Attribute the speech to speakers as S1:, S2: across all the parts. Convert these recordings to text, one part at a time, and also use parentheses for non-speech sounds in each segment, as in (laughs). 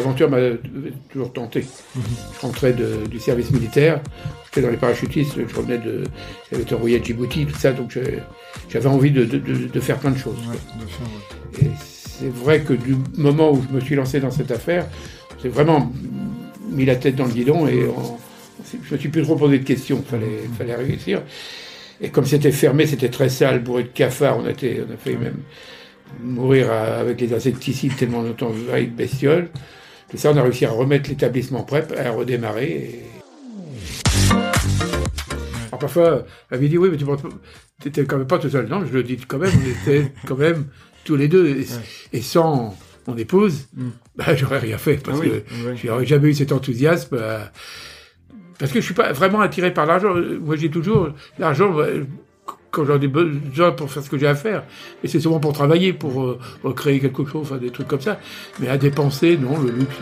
S1: l'aventure m'a toujours tenté. Je rentrais de- du service militaire, j'étais dans les parachutistes, je revenais de, j'avais été envoyé à Djibouti, tout ça, donc j'avais envie de, de- de- de faire plein de choses.
S2: Ouais, de faire, ouais.
S1: Et c'est vrai que du moment où je me suis lancé dans cette affaire, j'ai vraiment mis la tête dans le guidon et on- je me suis plus trop posé de questions. Fallait, fallait réussir. Et comme c'était fermé, c'était très sale, bourré de cafards. On a, été, on a fait même mourir à- avec les insecticides tellement longtemps avec bestioles. Tout ça, on a réussi à remettre l'établissement prêt, à redémarrer. Et... Alors parfois, elle m'a dit oui, mais tu n'étais quand même pas tout seul. Non, je le dis quand même, on était quand même tous les deux. Et, et sans mon épouse,
S2: Mm.
S1: bah, j'aurais rien fait parce
S2: Ah oui,
S1: que
S2: ouais.
S1: j'aurais jamais eu cet enthousiasme. euh, parce que je suis pas vraiment attiré par l'argent. Moi, j'ai toujours l'argent bah, quand j'en ai besoin pour faire ce que j'ai à faire. Et c'est souvent pour travailler, pour euh, recréer quelque chose, enfin, des trucs comme ça. Mais à dépenser, non, le luxe.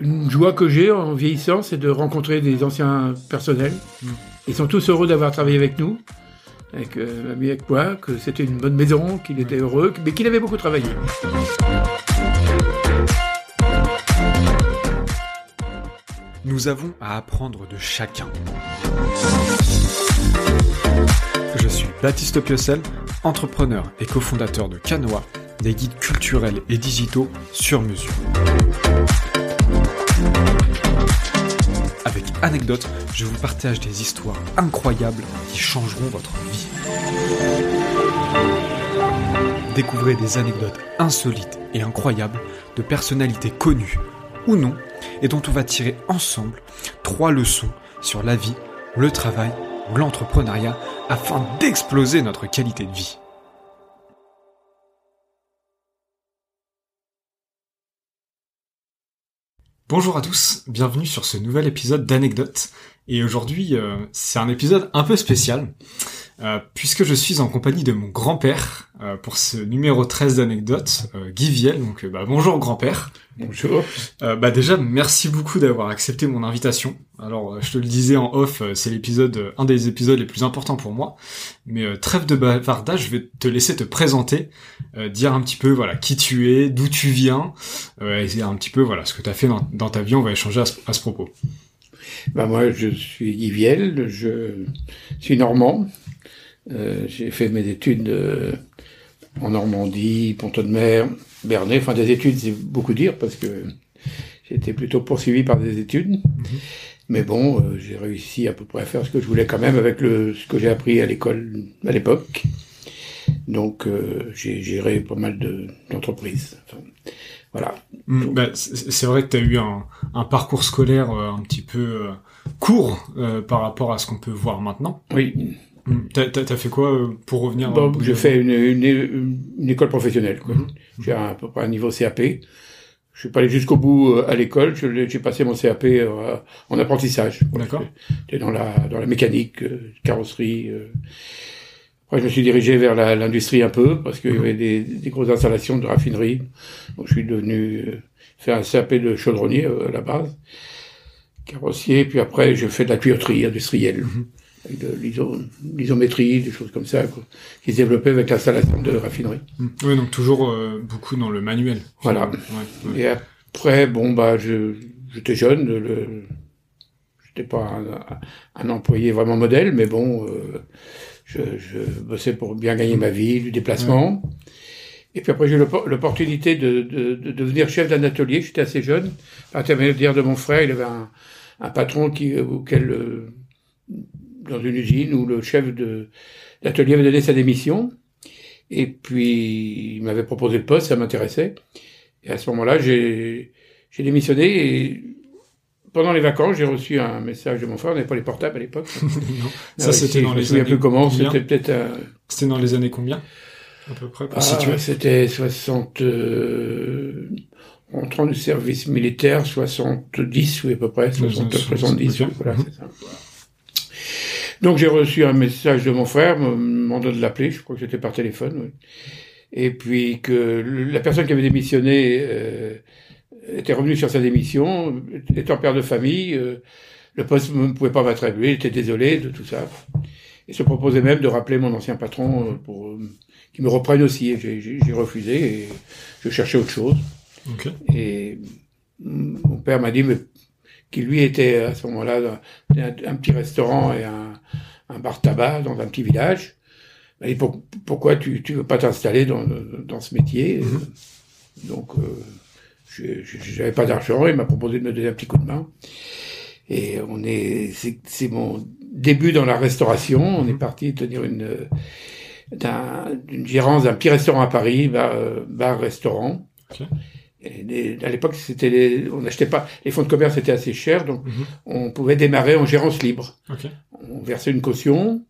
S1: Une joie que j'ai en vieillissant, c'est de rencontrer des anciens personnels.
S2: Mm.
S1: Ils sont tous heureux d'avoir travaillé avec nous, avec euh, avec moi, que c'était une bonne maison, qu'il était heureux, mais qu'il avait beaucoup travaillé.
S2: Nous avons à apprendre de chacun. Je suis Baptiste Piocel, entrepreneur et cofondateur de Canoa, des guides culturels et digitaux sur mesure. Avec anecdotes, je vous partage des histoires incroyables qui changeront votre vie. Découvrez des anecdotes insolites et incroyables de personnalités connues ou non et dont on va tirer ensemble trois leçons sur la vie, le travail, l'entrepreneuriat afin d'exploser notre qualité de vie. Bonjour à tous, bienvenue sur ce nouvel épisode d'Anecdotes. Et aujourd'hui, euh, c'est un épisode un peu spécial, euh, puisque je suis en compagnie de mon grand-père euh, pour ce numéro 13 d'Anecdotes, euh, Guy Viel. Donc euh, bah, bonjour grand-père.
S1: Bonjour.
S2: Euh, bah déjà, merci beaucoup d'avoir accepté mon invitation. Alors, euh, je te le disais en off, euh, c'est l'épisode, euh, un des épisodes les plus importants pour moi. Mais euh, trêve de bavardage, je vais te laisser te présenter, euh, dire un petit peu voilà qui tu es, d'où tu viens, euh, et un petit peu voilà ce que tu as fait dans, dans ta vie. On va échanger à ce, à ce propos.
S1: Ben moi, je suis Guy Viel, je suis normand. Euh, j'ai fait mes études euh, en Normandie, Ponton-de-Mer, Bernay. Enfin, des études, c'est beaucoup dire parce que été plutôt poursuivi par des études. Mais bon, euh, j'ai réussi à peu près à faire ce que je voulais quand même avec le, ce que j'ai appris à l'école à l'époque. Donc, euh, j'ai géré pas mal de- d'entreprises. Enfin, voilà.
S2: Mm, bah, c'est vrai que tu as eu un, un parcours scolaire euh, un petit peu court euh, par rapport à ce qu'on peut voir maintenant.
S1: Oui.
S2: Mm, T'as t'as- fait quoi euh, pour revenir
S1: Bon, j'ai fait une, une, une école professionnelle. quoi.
S2: Mhm.
S1: J'ai un- à peu près un niveau CAP. Je suis pas allé jusqu'au bout euh, à l'école. Je J'ai passé mon CAP euh, en apprentissage.
S2: D'accord.
S1: J'étais dans la dans la mécanique, euh, carrosserie. euh. Après, je me suis dirigé vers la- l'industrie un peu parce qu'il y avait des, des grosses installations de raffinerie. Donc, je suis devenu euh, faire un CAP de chaudronnier euh, à la base, carrossier. Puis après, j'ai fait de la tuyauterie industrielle.
S2: Mhm.
S1: Avec de l'iso- l'isométrie, des choses comme ça, quoi, qui se développaient avec l'installation de raffinerie.
S2: Mm. Oui, donc toujours euh, beaucoup dans le manuel.
S1: Voilà.
S2: Ouais, ouais.
S1: Et après, bon, bah, je, j'étais jeune, le, j'étais pas un, un employé vraiment modèle, mais bon, euh, je, je bossais pour bien gagner ma vie, du déplacement. Et puis après, j'ai eu l'oppor- l'opportunité de, de, de devenir chef d'un atelier. J'étais assez jeune, par intermédiaire de mon frère. Il avait un, un patron qui, auquel, euh, dans une usine où le chef de l'atelier avait donné sa démission. Et puis, il m'avait proposé le poste, ça m'intéressait. Et à ce moment-là, j'ai démissionné et pendant les vacances, j'ai reçu un message de mon frère. On n'avait pas les portables à l'époque. (laughs)
S2: Ça,
S1: Ah,
S2: c'était dans
S1: je me
S2: les
S1: souviens
S2: années
S1: plus comment. C'était peut-être un...
S2: C'était dans les années combien À peu près,
S1: Ah, c'était 60... Euh, entrant du service militaire, 70, oui, à peu près, 60,
S2: Ouais,
S1: 70,
S2: ok.
S1: voilà, c'est ça. Donc j'ai reçu un message de mon frère me demandant de l'appeler, je crois que c'était par téléphone, oui. Et puis que la personne qui avait démissionné euh, était revenue sur sa démission, étant père de famille, euh, le poste ne pouvait pas m'attribuer, il était désolé de tout ça. Et se proposait même de rappeler mon ancien patron euh, pour euh, qu'il me reprenne aussi. Et j'ai- refusé et je cherchais autre chose. Et mon père m'a dit mais, qu'il lui était à ce moment-là un, un petit restaurant et un, un bar tabac dans un petit village. Pour- pourquoi tu tu veux pas t'installer dans, dans ce métier
S2: Mhm.
S1: Donc euh, j'avais pas d'argent, il m'a proposé de me donner un petit coup de main. Et on est, c'est, mon début dans la restauration. On est
S2: Mhm.
S1: parti tenir une, d'un, d'une gérance d'un petit restaurant à Paris, euh, bar restaurant. Et à l'époque, c'était les, on n'achetait pas, les fonds de commerce étaient assez chers, donc
S2: Mhm.
S1: on pouvait démarrer en gérance libre. On versait une caution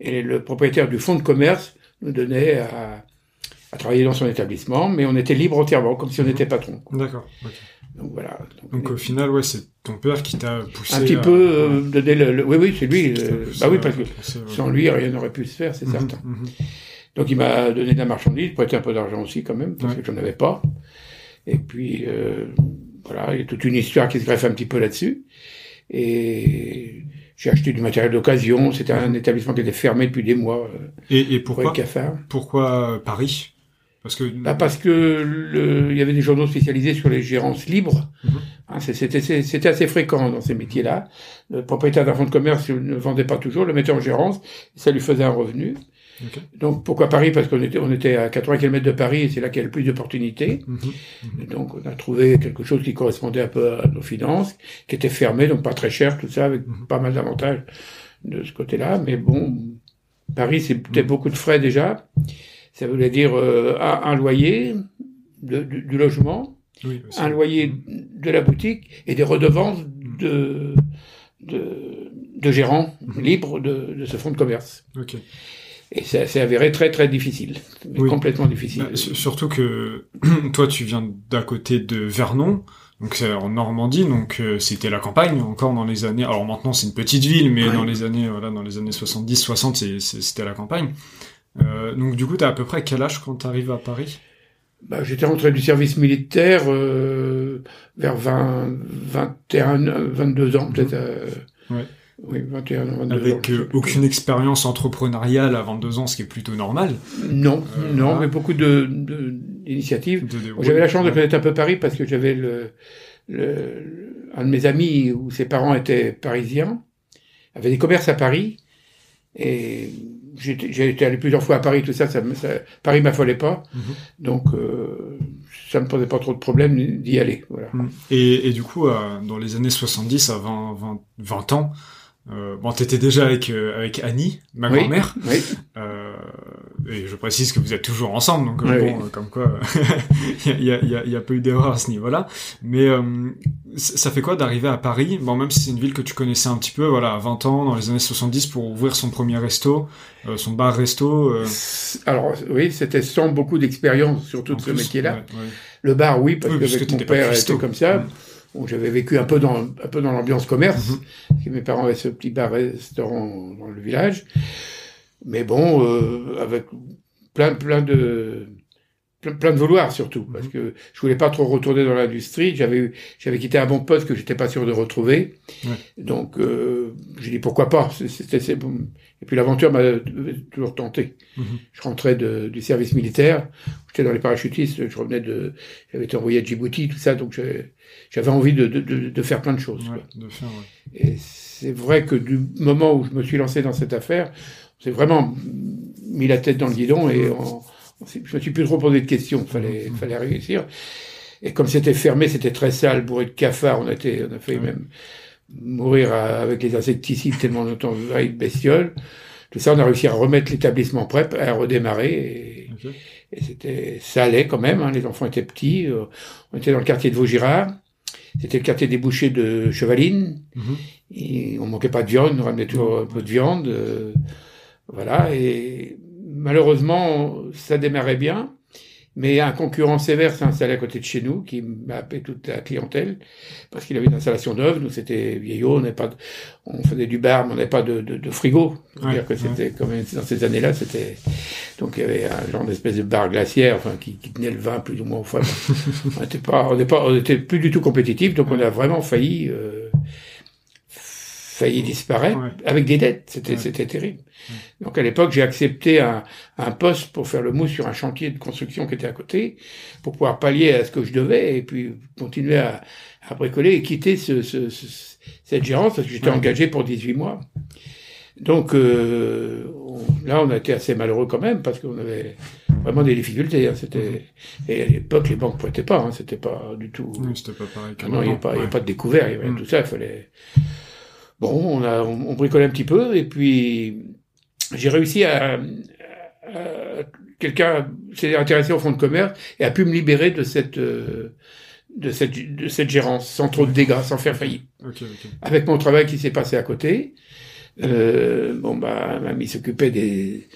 S1: et le propriétaire du fonds de commerce nous donnait à, à travailler dans son établissement, mais on était libre entièrement, comme si on
S2: Mhm.
S1: était patron.
S2: D'accord.
S1: Donc voilà. Donc,
S2: Donc au final, ouais, c'est ton père qui t'a poussé.
S1: un petit
S2: à-
S1: peu euh, donner le, le- oui oui c'est lui euh, bah oui parce que
S2: ouais.
S1: sans lui rien n'aurait pu se faire c'est
S2: Mhm,
S1: certain donc il m'a donné de la marchandise prêté un peu d'argent aussi quand même parce
S2: Ouais.
S1: que j'en avais pas et puis euh, voilà il y a toute une histoire qui se greffe un petit peu là-dessus et j'ai acheté du matériel d'occasion c'était un établissement qui était fermé depuis des mois euh,
S2: Et, et
S1: pour
S2: pourquoi Pourquoi Paris? Parce que
S1: Bah, parce que le, il y avait des journaux spécialisés sur les gérances libres.
S2: Mhm.
S1: Hein, c'était, assez fréquent dans ces métiers-là. Le propriétaire d'un fonds de commerce ne vendait pas toujours, le mettait en gérance, ça lui faisait un revenu. Donc pourquoi Paris? Parce qu'on était, on était à 80 km de Paris et c'est là qu'il y a le plus d'opportunités.
S2: Mhm.
S1: Et Donc on a trouvé quelque chose qui correspondait un peu à nos finances, qui était fermé, donc pas très cher, tout ça, avec
S2: Mhm.
S1: pas mal d'avantages de ce côté-là. Mais bon, Paris, c'était beaucoup de frais déjà. Ça voulait dire euh, un, loyer, de- du, du logement,
S2: Oui,
S1: un loyer de la boutique et des redevances de, de, de gérants libres de, de ce fonds de commerce.
S2: Ok.
S1: Et ça s'est avéré très très difficile, mais
S2: Oui.
S1: complètement difficile.
S2: Bah, su- surtout que (clears throat) toi, tu viens d'à côté de Vernon, donc c'est en Normandie, donc euh, c'était la campagne encore dans les années. Alors maintenant, c'est une petite ville, mais
S1: Ouais.
S2: dans les années voilà, dans les années 70, 60, c'est- c'est- c'était la campagne. Euh, donc du coup, t'as à peu près quel âge quand t'arrives à Paris?
S1: Bah, J'étais rentré du service militaire euh, vers 20, 21, euh, 22 ans peut-être. euh,
S2: Ouais.
S1: Oui, 21 ans, 22 ans.
S2: Avec euh, aucune expérience entrepreneuriale à 22 ans, ce qui est plutôt normal.
S1: Non,
S2: Euh,
S1: non,
S2: voilà.
S1: mais beaucoup de- d'initiatives.
S2: De- de-
S1: J'avais la chance de connaître un peu Paris parce que j'avais le, le, un de mes amis où ses parents étaient parisiens, avait des commerces à Paris, et j'ai été allé plusieurs fois à Paris, tout ça, ça, ça Paris m'affolait pas,
S2: Mhm.
S1: donc euh, ça me posait pas trop de problème d'y aller. Voilà.
S2: Et, et du coup, euh, dans les années 70 à 20, 20, 20 ans, euh, bon, t'étais déjà avec euh, avec Annie, ma
S1: Oui.
S2: grand-mère,
S1: Oui,
S2: euh, et je précise que vous êtes toujours ensemble, donc
S1: Oui,
S2: bon, euh, comme quoi, (laughs) il y a, y, a, y a pas eu d'erreur à ce niveau-là. Mais euh, ça fait quoi d'arriver à Paris, bon, même si c'est une ville que tu connaissais un petit peu, voilà, à 20 ans, dans les années 70, pour ouvrir son premier resto, euh, son bar-resto.
S1: Alors oui, c'était sans beaucoup d'expérience sur tout
S2: en
S1: ce métier-là.
S2: Ouais, ouais.
S1: Le bar, oui, parce
S2: Oui, parce
S1: qu'avec
S2: que
S1: mon père était comme ça.
S2: Mm.
S1: Bon, j'avais vécu un peu dans un peu dans l'ambiance commerce, parce que mes parents avaient ce petit bar-restaurant dans le village. Mais bon, euh, avec plein plein de plein, plein de vouloir surtout,
S2: Mhm.
S1: parce que je voulais pas trop retourner dans l'industrie. J'avais j'avais quitté un bon poste que j'étais pas sûr de retrouver.
S2: Ouais.
S1: Donc euh, j'ai dit pourquoi pas. C'était. Et puis l'aventure m'a toujours tenté.
S2: Mhm.
S1: Je rentrais de, du service militaire. J'étais dans les parachutistes. Je revenais de j'avais été envoyé à Djibouti, tout ça. Donc j'ai- j'avais envie de, de, de, de faire plein de choses. quoi.
S2: Ouais, de faire, ouais.
S1: Et c'est vrai que du moment où je me suis lancé dans cette affaire, j'ai vraiment mis la tête dans le guidon et on, on je me suis plus trop posé de questions. Fallait, fallait réussir. Et comme c'était fermé, c'était très sale, bourré de cafards. On a été, on a fait
S2: Ouais.
S1: même mourir à- avec les insecticides tellement longtemps avec de bestioles. Tout ça, on a réussi à remettre l'établissement prêt, à redémarrer. Et c'était, ça allait quand même. Hein, les enfants étaient petits. euh, on était dans le quartier de Vaugirard. C'était le quartier des bouchers de Chevaline.
S2: Mhm.
S1: Et on manquait pas de viande, on ramenait toujours un peu de viande. euh, voilà. Et malheureusement, ça démarrait bien. Mais un concurrent sévère s'est installé à côté de chez nous, qui m'a appelé toute la clientèle, parce qu'il avait une installation neuve. Nous, c'était vieillot, on n'avait pas, de- on faisait du bar, mais on n'avait pas de, de, de frigo.
S2: Ouais,
S1: dire que c'était quand même dans ces années-là, c'était donc il y avait un genre d'espèce de bar glaciaire, enfin qui, qui tenait le vin plus ou moins fond. (laughs) on n'était pas, on n'était plus du tout compétitif, donc on a vraiment failli euh, failli disparaître
S2: Ouais.
S1: avec des dettes. C'était
S2: Ouais.
S1: c'était terrible. Donc à l'époque, j'ai accepté un, un poste pour faire le mousse sur un chantier de construction qui était à côté, pour pouvoir pallier à ce que je devais et puis continuer à, à bricoler et quitter ce, ce- ce- cette gérance parce que j'étais engagé pour 18 mois. Donc euh, on- là, on a été assez malheureux quand même parce qu'on avait vraiment des difficultés. hein. C'était et à l'époque, les banques prêtaient pas. Hein. C'était pas du tout.
S2: Oui, c'était pas pareil
S1: Ah non, il n'y a
S2: qu'avant.
S1: pas, il y a
S2: Ouais.
S1: pas de découvert, il y avait
S2: Mm.
S1: tout ça, il fallait. Bon, on a, on, on bricolait un petit peu, et puis j'ai réussi à, à- à- quelqu'un s'est intéressé au fonds de commerce et a pu me libérer de cette, euh, de cette, de cette gérance, sans trop de dégâts, sans faire faillite.
S2: Ok, ok.
S1: Avec mon travail qui s'est passé à côté, euh, bon bah, mamie s'occupait des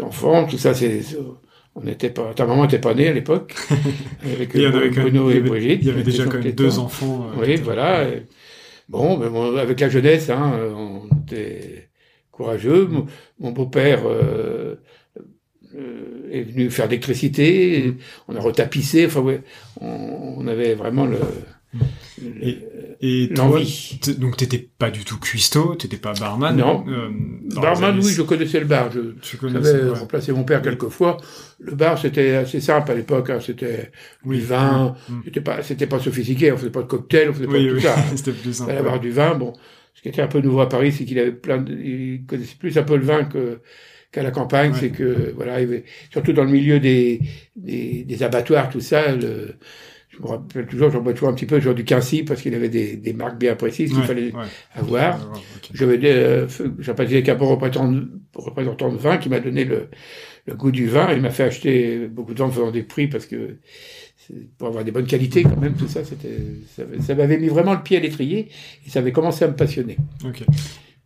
S1: enfants, tout ça, c'est, on n'était pas, ta maman n'était pas née à l'époque, (laughs) avec
S2: Il y avait même-
S1: Bruno et Brigitte.
S2: Il y avait déjà quand même deux enfants. euh,
S1: oui, voilà. Bon, bon, avec la jeunesse, hein, euh, on était courageux. Mon, mon beau-père euh, euh, est venu faire d'électricité.
S2: Mm.
S1: On a retapissé. Enfin, ouais, on, on avait vraiment le, le-
S2: Et- Et toi, donc t'étais pas du tout cuistot, t'étais pas barman.
S1: Non.
S2: Euh, dans
S1: Barman, oui, je connaissais le bar. Je,
S2: Tu connaissais. ouais.
S1: remplacé mon père quelquefois. Le bar, c'était assez simple à l'époque. Hein, c'était
S2: Oui.
S1: du vin.
S2: Mm.
S1: C'était pas, c'était pas sophistiqué. On faisait pas de cocktail. On faisait pas
S2: Oui,
S1: de tout
S2: oui.
S1: ça. (laughs)
S2: C'était plus simple.
S1: fallait avoir du vin. Bon, ce qui était un peu nouveau à Paris, c'est qu'il avait plein de, il connaissait plus un peu le vin que qu'à la campagne.
S2: Ouais.
S1: C'est que voilà, il y avait, surtout dans le milieu des des, des abattoirs, tout ça. Le, je me rappelle toujours, j'en bois toujours un petit peu, genre du Quincy, parce qu'il avait des, des marques bien précises qu'il
S2: Ouais,
S1: fallait
S2: ouais.
S1: avoir.
S2: Ouais, ouais, ok.
S1: J'avais euh, avec un bon représentant, de- vin qui m'a donné le, le goût du vin. Il m'a fait acheter beaucoup de vin en faisant des prix parce que pour avoir des bonnes qualités quand même, tout ça, c'était, ça, ça m'avait mis vraiment le pied à l'étrier et ça avait commencé à me passionner.
S2: Ok.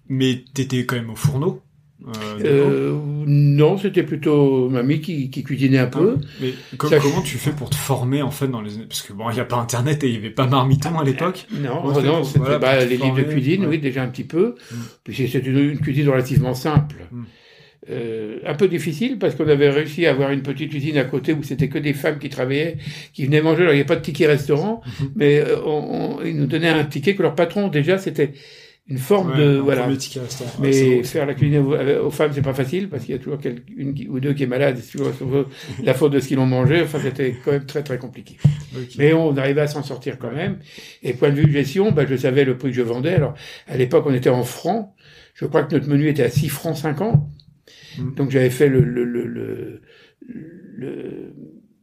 S2: Mais t'étais quand même au fourneau. Euh.
S1: Euh, non, c'était plutôt mamie qui, qui cuisinait un peu.
S2: Ah, mais co-
S1: Ça,
S2: comment tu fais pour te former en fait dans les parce que bon il y a pas internet et il y avait pas marmiton à l'époque.
S1: Non,
S2: fais
S1: non,
S2: pour-
S1: c'était
S2: voilà,
S1: bah, les livres de cuisine,
S2: ouais.
S1: oui, déjà un petit peu.
S2: Mm.
S1: Puis c'est une, une cuisine relativement simple.
S2: Mm.
S1: Euh, un peu difficile parce qu'on avait réussi à avoir une petite cuisine à côté où c'était que des femmes qui travaillaient, qui venaient manger. Alors il n'y avait pas de ticket restaurant,
S2: Mhm.
S1: mais euh, on, on- ils nous donnaient un ticket que leur patron déjà c'était une forme
S2: Ouais,
S1: de voilà. Mais
S2: bon,
S1: faire la cuisine aux, aux femmes, c'est pas facile parce qu'il y a toujours une ou deux qui est malade, c'est toujours (laughs) la faute de ce qu'ils ont mangé. Enfin, c'était quand même très très compliqué. Mais on arrivait à s'en sortir quand même. Et point de vue gestion, bah, je savais le prix que je vendais. Alors, à l'époque, on était en francs. Je crois que notre menu était à 6 francs 50.
S2: Mm.
S1: Donc, j'avais fait le, le, le, le, le-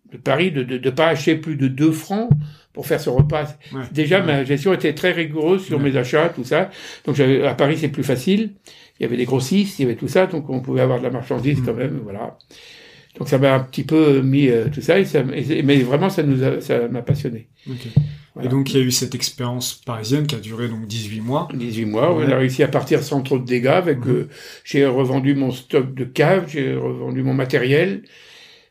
S1: le pari de ne pas acheter plus de 2 francs pour faire ce repas.
S2: Ouais.
S1: Déjà,
S2: Ouais.
S1: ma gestion était très rigoureuse sur
S2: Ouais.
S1: mes achats, tout ça. Donc, à Paris, c'est plus facile. Il y avait des grossistes, il y avait tout ça. Donc, on pouvait avoir de la marchandise
S2: Mm.
S1: quand même. Voilà. Donc, ça m'a un petit peu mis euh, tout ça. Et ça et- mais vraiment, ça nous a- ça m'a passionné. Voilà.
S2: Et donc il y a eu cette expérience parisienne qui a duré donc 18 mois.
S1: 18 mois,
S2: Ouais.
S1: on a réussi à partir sans trop de dégâts. Avec, euh, j'ai revendu mon stock de cave, j'ai revendu mon matériel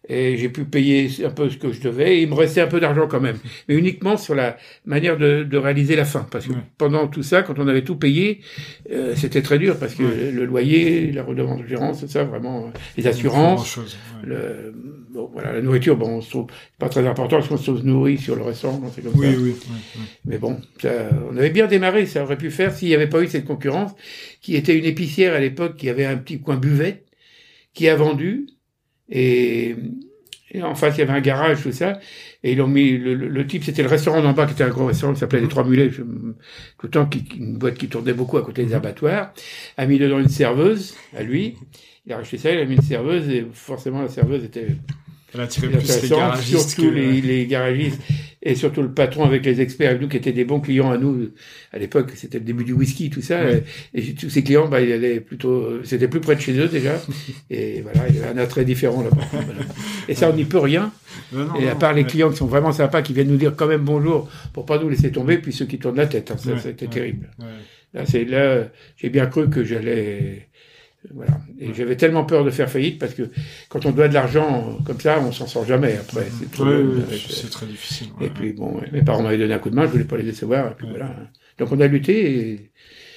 S1: et j'ai pu payer un peu ce que je devais. Et il me restait un peu d'argent quand même, mais uniquement sur la manière de, de réaliser la fin. Parce que
S2: Ouais.
S1: pendant tout ça, quand on avait tout payé, euh, c'était très dur parce que
S2: Ouais.
S1: le loyer, la redevance de gérance, tout ça, vraiment, euh, les assurances.
S2: ouais.
S1: Le, bon, voilà, la nourriture, bon, on se trouve, pas très important parce qu'on se nourrit sur le restaurant, c'est comme
S2: Oui,
S1: ça.
S2: oui, ouais.
S1: Mais bon, ça, on avait bien démarré, ça aurait pu faire s'il n'y avait pas eu cette concurrence, qui était une épicière à l'époque, qui avait un petit coin buvette, qui a vendu, et, en face il y avait un garage, tout ça, et ils ont mis, le, le- le type, c'était le restaurant d'en bas, qui était un gros restaurant qui s'appelait Les Trois Mulets, tout le temps, qui, une boîte qui tournait beaucoup à côté des abattoirs, a mis dedans une serveuse, à lui, il a racheté ça, il a mis une serveuse, et forcément la serveuse était
S2: Elle
S1: plus
S2: les garagistes
S1: surtout
S2: que...
S1: les, les garagistes et surtout le patron avec les experts avec nous qui étaient des bons clients à nous à l'époque c'était le début du whisky tout ça
S2: Ouais.
S1: et, tous ces clients bah il allait plutôt c'était plus près de chez eux déjà (laughs) et voilà il y avait un attrait différent là-bas Voilà. et ça on n'y peut rien
S2: Non, non,
S1: et à
S2: non,
S1: part les
S2: ouais.
S1: clients qui sont vraiment sympas qui viennent nous dire quand même bonjour pour pas nous laisser tomber puis ceux qui tournent la tête hein, ça
S2: Ouais,
S1: c'était terrible. Là, c'est là, j'ai bien cru que j'allais, voilà. Et j'avais tellement peur de faire faillite parce que quand on doit de l'argent comme ça, on s'en sort jamais après. C'est trop
S2: très difficile.
S1: et
S2: ouais.
S1: puis bon, mes parents m'avaient donné un coup de main, je voulais pas les décevoir. Et puis
S2: Ouais.
S1: voilà. Donc on a lutté et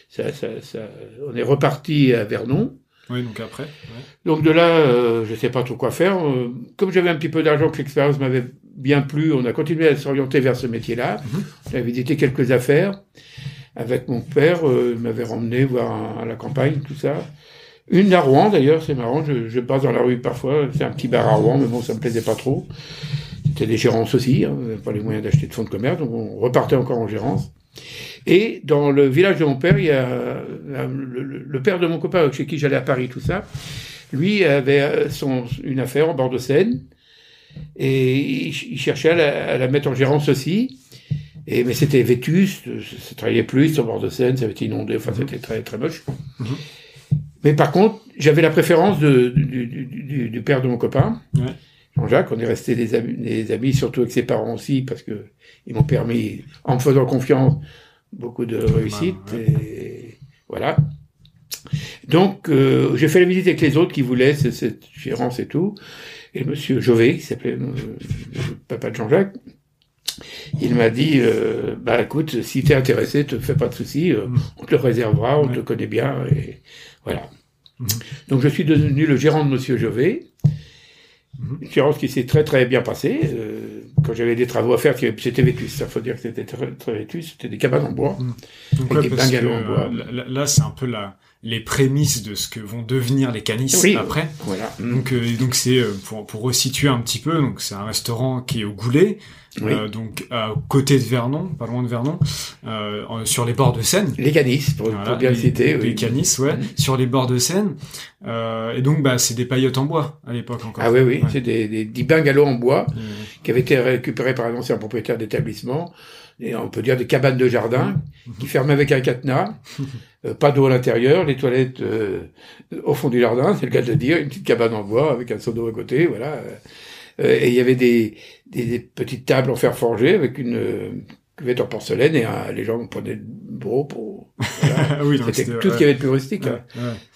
S1: ça, ça, ça, on est reparti à Vernon.
S2: Oui, donc après. ouais.
S1: Donc de là, euh, je sais pas trop quoi faire. Euh, comme j'avais un petit peu d'argent, que l'expérience m'avait bien plu, on a continué à s'orienter vers ce métier-là.
S2: Mhm.
S1: On a visité quelques affaires. avec mon père, euh, il m'avait ramené voir à la campagne, tout ça. Une à Rouen, d'ailleurs, c'est marrant, je, je passe dans la rue parfois, c'est un petit bar à Rouen, mais bon, ça me plaisait pas trop. C'était des gérances aussi, hein, on n'avait pas les moyens d'acheter de fonds de commerce, donc on repartait encore en gérance. Et dans le village de mon père, il y a euh, le, père de mon copain chez qui j'allais à Paris, tout ça. Lui avait euh, son, une affaire en bord de Seine, et il, ch- il cherchait à la, à la mettre en gérance aussi. Et, mais c'était vétuste, ça travaillait plus au bord de Seine, ça avait été inondé, enfin c'était très très moche.
S2: Mhm.
S1: Mais par contre, j'avais la préférence de, du, du, du- du père de mon copain,
S2: Ouais.
S1: Jean-Jacques. On est restés des amis, des amis, surtout avec ses parents aussi, parce que ils m'ont permis, en me faisant confiance, beaucoup de réussite.
S2: ouais.
S1: Et voilà. Donc, euh, j'ai fait la visite avec les autres qui voulaient ce- cette gérance et tout. Et monsieur Jovet, qui s'appelait euh, le papa de Jean-Jacques, il m'a dit, euh, bah écoute, si t'es intéressé, te fais pas de soucis, euh,
S2: Mm.
S1: on te le réservera, on
S2: Ouais.
S1: te connaît bien, et voilà. Donc je suis devenu le gérant de monsieur Jovet. Une gérance qui s'est très très bien passée. euh, quand j'avais des travaux à faire, c'était vétus, ça faut dire que c'était très, très vétus, c'était des cabanes en bois.
S2: Donc
S1: des
S2: parce que,
S1: bungalows en bois.
S2: euh, là, là, c'est un peu la, les prémices de ce que vont devenir les canisses
S1: Oui.
S2: après.
S1: Voilà.
S2: Donc, euh, donc c'est pour pour resituer un petit peu. Donc c'est un restaurant qui est au Goulet,
S1: Oui.
S2: euh, donc à côté de Vernon, pas loin de Vernon, euh, sur les bords de Seine.
S1: Les canisses, pour,
S2: Voilà,
S1: pour bien
S2: les,
S1: le citer.
S2: les
S1: oui.
S2: canisses, ouais,
S1: Mhm.
S2: sur les bords de Seine. Euh, et donc bah c'est des paillotes en bois à l'époque encore.
S1: Ah oui, oui,
S2: Ouais.
S1: c'est des, des, des bungalows en bois
S2: Euh,
S1: qui avaient été récupérés par un ancien propriétaire d'établissement. Et on peut dire des cabanes de jardin
S2: Mhm.
S1: qui fermaient avec un cadenas. (laughs) Euh, pas d'eau à l'intérieur, les toilettes euh, au fond du jardin, c'est le cas de le dire, une petite cabane en bois avec un seau d'eau à côté, voilà. Euh, et il y avait des, des, des petites tables en fer forgé avec une euh, cuvette en porcelaine et les gens prenaient le bureau pour... (laughs) Voilà.
S2: Oui,
S1: C'était tout ce qu'il y avait de plus rustique. hein.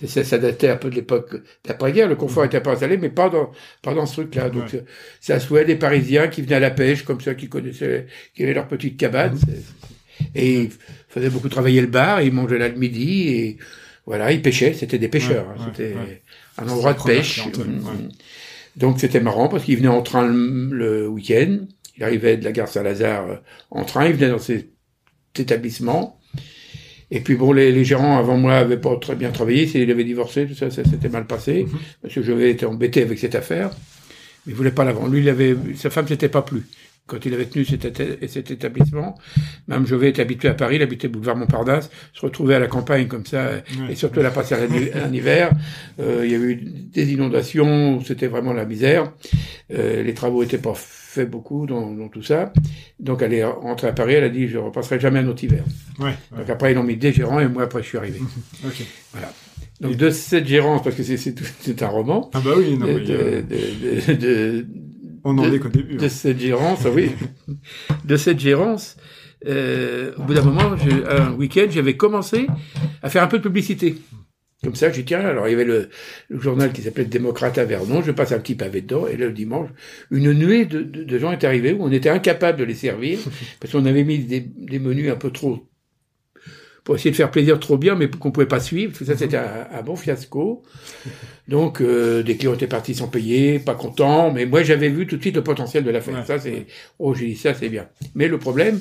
S2: Ouais,
S1: Ça, ça datait un peu de l'époque d'après-guerre. Le confort était pas installé, mais pas dans, pas dans ce truc-là. Donc, euh, ça souhait des Parisiens qui venaient à la pêche, comme ça, qui connaissaient, qui avaient leur petite cabane. C'est- Et ils faisaient beaucoup travailler le bar, ils mangeaient là le midi, et voilà, ils pêchaient. C'était des pêcheurs. Hein. C'était un endroit de pêche. Donc, c'était marrant parce qu'ils venaient en train le, le week-end. Il arrivait de la gare Saint-Lazare euh, en train, ils venaient dans cet établissement. Et puis bon, les, les gérants avant moi avaient pas très bien travaillé, il avait divorcé, tout ça, ça s'était mal passé.
S2: Mhm.
S1: Monsieur Jovet était embêté avec cette affaire, mais il voulait pas la vendre. Lui, il avait, sa femme s'était pas plu quand il avait tenu cet, éta- cet établissement. Même Jovet était habitué à Paris, il habitait boulevard Montparnasse, se retrouvait à la campagne comme ça, et surtout là, passer un, un hiver, euh, il y avait eu des inondations, c'était vraiment la misère. Euh, les travaux étaient pas faits beaucoup dans, dans tout ça. Donc elle est rentrée à Paris, elle a dit je repasserai jamais un autre hiver.
S2: Ouais, ouais.
S1: Donc après ils l'ont mis des gérants et moi après je suis arrivé.
S2: Ok.
S1: Donc
S2: Et-
S1: de cette gérance, parce que c'est un roman,
S2: Ah bah oui, non,
S1: de,
S2: euh,
S1: de, de, de,
S2: on en
S1: de-
S2: est qu'au début.
S1: de
S2: hein.
S1: cette gérance, oui, (laughs) de cette gérance, euh, au bout d'un moment, je- un week-end, j'avais commencé à faire un peu de publicité. Comme ça, j'ai dit, tiens, alors il y avait le, le journal qui s'appelait Démocrate à Vernon, je passe un petit pavé dedans, et là, le dimanche, une nuée de, de, de gens est arrivée où on était incapable de les servir, (laughs) parce qu'on avait mis des, des menus un peu trop, pour essayer de faire plaisir trop bien, mais qu'on pouvait pas suivre. Tout ça, c'était un, un bon fiasco. Donc, euh, des clients étaient partis sans payer, pas contents, mais moi, j'avais vu tout de suite le potentiel de l'affaire.
S2: Ouais.
S1: Ça, c'est, oh, j'ai dit ça, c'est bien. Mais le problème,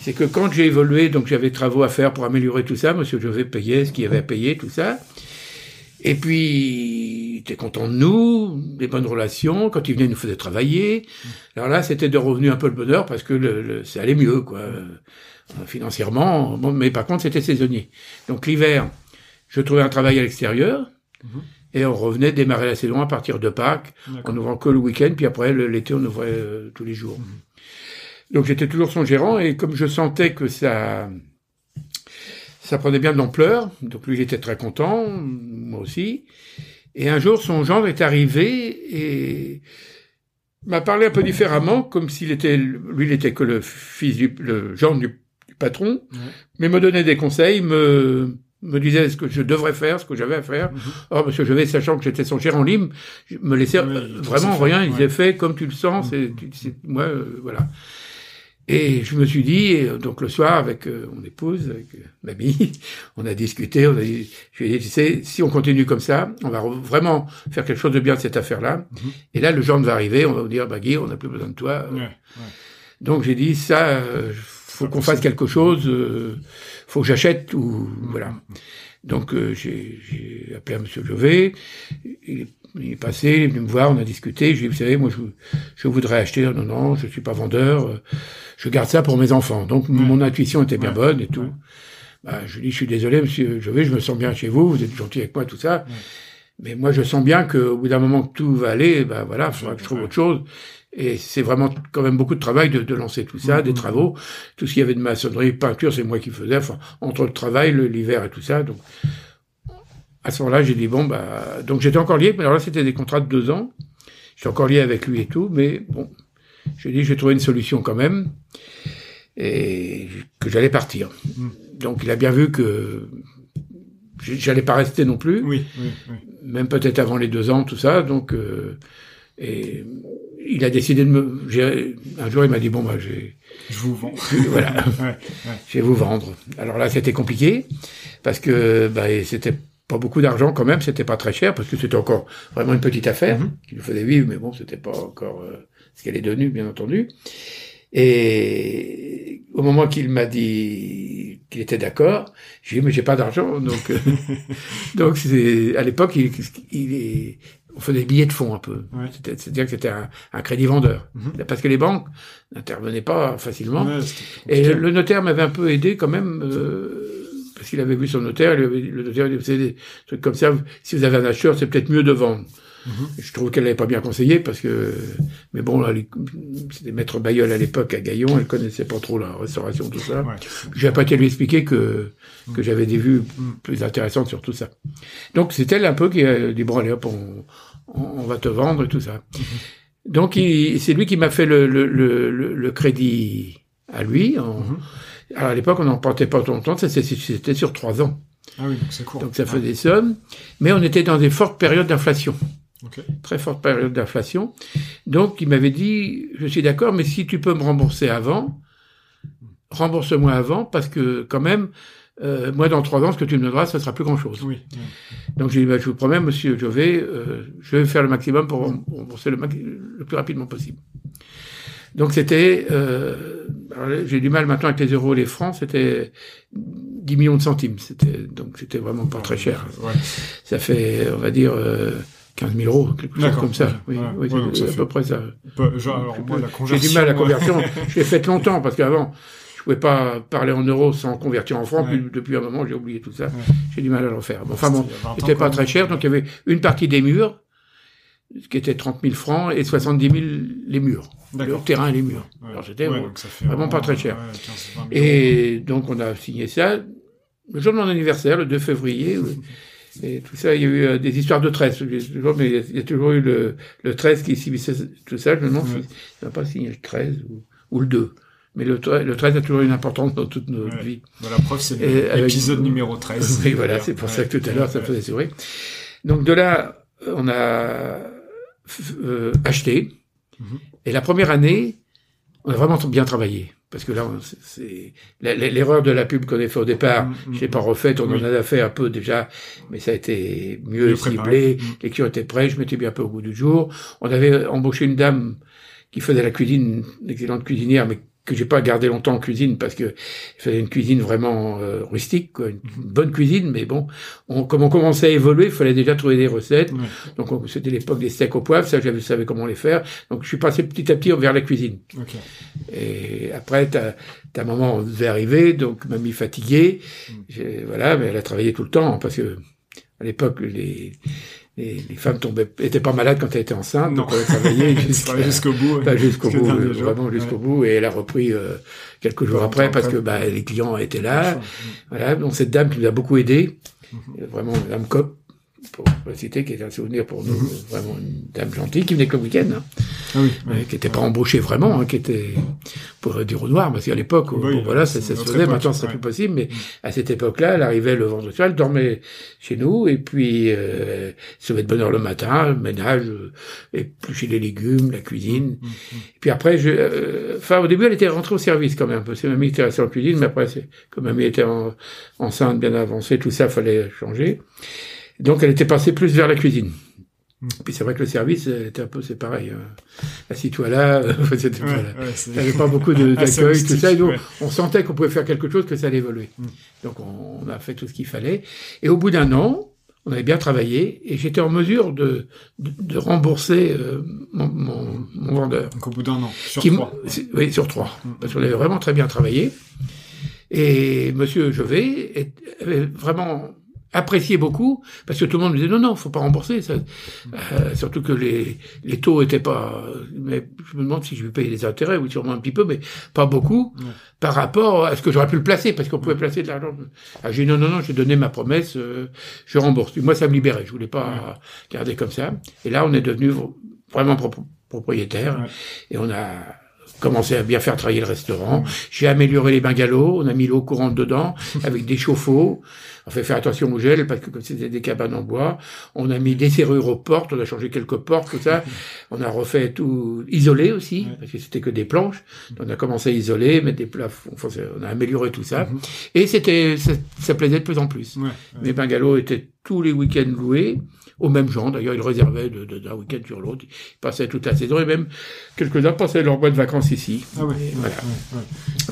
S1: c'est que quand j'ai évolué, donc j'avais travaux à faire pour améliorer tout ça, monsieur José payait ce qu'il y avait à payer, tout ça. Et puis, il était content de nous, des bonnes relations, quand il venait, il nous faisait travailler. Alors là, c'était de revenu un peu le bonheur parce que le, le- ça allait mieux, quoi. Euh, Financièrement, bon, mais par contre, c'était saisonnier. Donc l'hiver, je trouvais un travail à l'extérieur,
S2: Mhm.
S1: et on revenait démarrer la saison à partir de Pâques, en ouvrant que le week-end, puis après, l'été, on ouvrait euh, tous les jours. Donc j'étais toujours son gérant, et comme je sentais que ça, ça prenait bien de l'ampleur, donc lui, il était très content, moi aussi. Et un jour, son gendre est arrivé et m'a parlé un peu différemment, comme s'il était, lui, il était que le fils du, le gendre du, du patron,
S2: Ouais.
S1: mais me donnait des conseils, me, me disait ce que je devrais faire, ce que j'avais à faire.
S2: Mhm.
S1: Oh, monsieur Jevet, sachant que j'étais son gérant libre, je me laissait vraiment rien. Il disait, fais comme tu le sens, c'est, c'est- moi, euh, voilà. Et je me suis dit, euh, donc le soir, avec euh, mon épouse, avec euh, mamie, (laughs) on a discuté, on a dit, je lui ai dit, tu sais, si on continue comme ça, on va vraiment faire quelque chose de bien de cette affaire-là.
S2: Mhm.
S1: Et là, le genre va arriver, on va vous dire, bah Guy, on n'a plus besoin de toi.
S2: Ouais, ouais.
S1: Donc j'ai dit, ça, euh, faut qu'on fasse quelque chose, euh, faut que j'achète ou voilà. Donc euh, j'ai j'ai appelé à Monsieur Jovet, il, est- il est passé, il est venu me voir, on a discuté. J'ai dit, vous savez, moi je, je voudrais acheter. Non, non, je suis pas vendeur. euh, Je garde ça pour mes enfants. Donc mon intuition était bien
S2: Ouais.
S1: bonne et tout.
S2: Ouais.
S1: Bah, je lui dis, je suis désolé, Monsieur Jovet, je me sens bien chez vous. Vous êtes gentil avec moi, tout ça. Mais moi, je sens bien qu'au bout d'un moment que tout va aller, bah voilà, il faudra que je trouve autre chose. Et c'est vraiment quand même beaucoup de travail de, de lancer tout ça, des travaux. Tout ce qu'il y avait de maçonnerie, peinture, c'est moi qui faisais. Enfin, entre le travail, l'hiver et tout ça. Donc, à ce moment-là, j'ai dit bon bah donc j'étais encore lié. Mais alors là, c'était des contrats de deux ans. J'étais encore lié avec lui et tout, mais bon, j'ai dit je vais trouver une solution quand même et que j'allais partir.
S2: Mhm.
S1: Donc il a bien vu que j'allais pas rester non plus
S2: Oui, oui, oui.
S1: même peut-être avant les deux ans, tout ça. Donc, euh, et il a décidé de me. j'ai- Un jour, il m'a dit bon bah, j'ai,
S2: Je vous vends. (laughs)
S1: voilà,
S2: Ouais,
S1: je vais vous vendre. Alors là, c'était compliqué parce que bah, c'était pas beaucoup d'argent quand même, c'était pas très cher parce que c'était encore vraiment une petite affaire
S2: Mhm.
S1: qui nous faisait vivre, mais bon, c'était pas encore euh, ce qu'elle est devenue, bien entendu. Et au moment qu'il m'a dit qu'il était d'accord, j'ai dit mais j'ai pas d'argent, donc euh, (laughs) donc c'est à l'époque il, il est on faisait des billets de fonds un peu.
S2: Ouais.
S1: C'est-à-dire que c'était un, un crédit vendeur,
S2: Mhm.
S1: parce que les banques n'intervenaient pas facilement.
S2: Ouais,
S1: Et le notaire m'avait un peu aidé quand même, euh, parce qu'il avait vu son notaire, il avait- le notaire lui avait dit, des trucs comme ça, si vous avez un acheteur, c'est peut-être mieux de vendre.
S2: Mhm.
S1: Je trouve qu'elle n'avait pas bien conseillé, parce que, mais bon, c'était maître Bayeul à l'époque à Gaillon, elle connaissait pas trop la restauration, tout ça.
S2: Ouais.
S1: J'ai pas été lui expliquer que, que j'avais des vues
S2: Mm.
S1: plus intéressantes sur tout ça. Donc c'est elle un peu qui a dit, bon allez hop, on, on on va te vendre et tout ça. Donc c'est lui qui m'a fait le, le, le, le- le crédit à lui. en-
S2: Mhm.
S1: Alors à l'époque, on n'en portait pas longtemps, ça, c'était sur trois ans.
S2: Ah oui, donc c'est court.
S1: Donc ça
S2: Ouais.
S1: faisait des sommes. Mais on était dans des fortes périodes d'inflation.
S2: Ok.
S1: Très forte période d'inflation. Donc il m'avait dit, je suis d'accord, mais si tu peux me rembourser avant, rembourse-moi avant, parce que quand même, euh, moi dans trois ans, ce que tu me donneras, ce sera plus grand-chose.
S2: Oui.
S1: Donc j'ai dit, bah, je vous promets, monsieur Jovet, euh, je vais faire le maximum pour rem- rembourser le, le plus rapidement possible. Donc c'était, euh, j'ai du mal maintenant avec les euros et les francs, c'était 10 millions de centimes. C'était donc c'était vraiment pas très cher.
S2: Ouais.
S1: Ça fait, on va dire, euh, 15 000 euros, quelque chose comme ça. Oui, oui,
S2: Ouais,
S1: à
S2: fait-
S1: peu près ça.
S2: Peu- genre, alors, moi, la
S1: J'ai du mal à la conversion. (laughs) je l'ai faite longtemps parce qu'avant, je pouvais pas parler en euros sans convertir en francs.
S2: Ouais.
S1: Puis depuis un moment, j'ai oublié tout ça.
S2: Ouais.
S1: J'ai du mal à le faire. Bon, enfin bon,
S2: c'était il y a 20 ans,
S1: c'était pas très cher. Donc il y avait une partie des murs, ce qui était 30 000 francs, et 70 000 les murs. Le terrain et les murs.
S2: Ouais.
S1: Alors c'était
S2: Ouais, ça
S1: vraiment pas très cher.
S2: ouais, 15, 20 000 euros.
S1: Et donc on a signé ça. Le jour de mon anniversaire, le 2 février, (laughs) et tout ça, il y a eu euh, des histoires de 13. J'ai toujours- Mais il y a- toujours eu le, le 13 qui subissait tout ça. Je me demande
S2: Ouais.
S1: s'il n'a pas signé le 13 ou, ou le 2. Mais le, 13 le 13 a toujours une importance dans toute notre
S2: Ouais.
S1: vie.
S2: Bah, la preuve, c'est
S1: Et avec-
S2: l'épisode numéro 13. (laughs)
S1: Oui, voilà, c'est pour ça que tout à l'heure, ça me faisait sourire. Donc de là, on a euh, acheté.
S2: Mhm.
S1: Et la première année, on a vraiment bien travaillé. Parce que là, c'est- l'erreur de la pub qu'on a fait au départ.
S2: Mhm,
S1: Je l'ai pas refaite, on
S2: Oui.
S1: en a fait un peu déjà, mais ça a été mieux ciblé.
S2: préparé. Mhm.
S1: Les clients étaient prêts, je m'étais bien un peu au bout du jour. On avait embauché une dame qui faisait la cuisine, une excellente cuisinière, mais que j'ai pas gardé longtemps en cuisine parce que il fallait une cuisine vraiment euh, rustique, quoi, une bonne cuisine, mais bon, on, comme on commençait à évoluer, il fallait déjà trouver des recettes. Donc on- c'était l'époque des steaks au poivre, ça j'avais savais comment les faire. Donc je suis passé petit à petit vers la cuisine.
S2: Ok.
S1: Et après, ta, ta maman devait arriver, donc mamie fatiguée.
S2: Mm.
S1: J'ai- Voilà, mais elle a travaillé tout le temps parce que à l'époque, les, les, les femmes tombaient, étaient pas malades quand elles étaient enceintes,
S2: Non.
S1: donc elle travaillait (laughs) jusqu'à,
S2: jusqu'au bout.
S1: pas jusqu'au bout, euh, vraiment jusqu'au
S2: Ouais.
S1: bout, et elle a repris euh, quelques jours après parce que bah, les clients étaient là. Voilà, donc cette dame qui nous a beaucoup aidés,
S2: Mhm.
S1: euh, vraiment Madame Cop, pour la citer, qui est un souvenir pour nous,
S2: Mhm.
S1: vraiment une dame gentille, qui venait que le week-end, hein,
S2: Ah oui.
S1: euh, qui n'était pas embauchée vraiment, hein, qui était pour dire au noir, parce qu'à l'époque,
S2: Oui,
S1: bon, voilà, ça, se faisait, maintenant c'est
S2: ouais.
S1: plus possible, mais
S2: Mhm.
S1: à cette époque-là, elle arrivait le vendredi soir, elle dormait chez nous, et puis euh, elle se levait de bonne heure le matin, le ménage, euh, éplucher les légumes, la cuisine,
S2: Mhm.
S1: et puis après, je, euh, enfin, au début, elle était rentrée au service quand même. C'est mamie qui était restée en cuisine, mais après, comme mamie était en- enceinte, bien avancée, tout ça, fallait changer. Donc, elle était passée plus vers la cuisine. Mm. Puis c'est vrai que le service était un peu, c'est pareil. Hein. Assis-toi là, (laughs) c'était
S2: Ouais,
S1: pas,
S2: ouais,
S1: pas beaucoup (laughs)
S2: Ah,
S1: d'accueil, tout ça. Et
S2: ouais.
S1: on sentait qu'on pouvait faire quelque chose, que ça allait évoluer.
S2: Mm.
S1: Donc on, on a fait tout ce qu'il fallait. Et au bout d'un an, on avait bien travaillé et j'étais en mesure de, de, de rembourser euh, mon, mon, mon vendeur.
S2: Donc au bout d'un an, sur
S1: Qui
S2: trois.
S1: Oui, sur trois.
S2: Mm.
S1: Parce qu'on avait vraiment très bien travaillé. Et Monsieur Jovet avait vraiment apprécié beaucoup parce que tout le monde me disait non non faut pas rembourser ça Euh, surtout que les les taux étaient pas mais je me demande si je vais payer les intérêts oui sûrement un petit peu mais pas beaucoup
S2: Ouais.
S1: par rapport à ce que j'aurais pu le placer parce qu'on pouvait placer de l'argent. Ah, j'ai dit non non non j'ai donné ma promesse euh, je rembourse. Moi ça me libérait je voulais pas garder comme ça. Et là on est devenu vraiment pro- propriétaire
S2: Ouais.
S1: et on a commencé à bien faire travailler le restaurant. J'ai amélioré les bungalows, on a mis l'eau courante dedans (laughs) avec des chauffe-eau. On fait faire attention au gel parce que comme c'était des cabanes en bois, on a mis des serrures aux portes, on a changé quelques portes, tout ça. (laughs) On a refait tout isolé aussi parce que c'était que des planches. On a commencé à isoler, mettre des plafonds, enfin, on a amélioré tout ça.
S2: Mhm.
S1: Et c'était ça, ça plaisait de plus en plus.
S2: Ouais, ouais.
S1: Mes bungalows étaient tous les week-ends loués, aux mêmes gens. D'ailleurs, ils réservaient de- de- d'un week-end sur l'autre. Ils passaient toute la saison et même quelques-uns passaient leur mois de vacances ici.
S2: Ah ouais,
S1: Et voilà.
S2: ouais,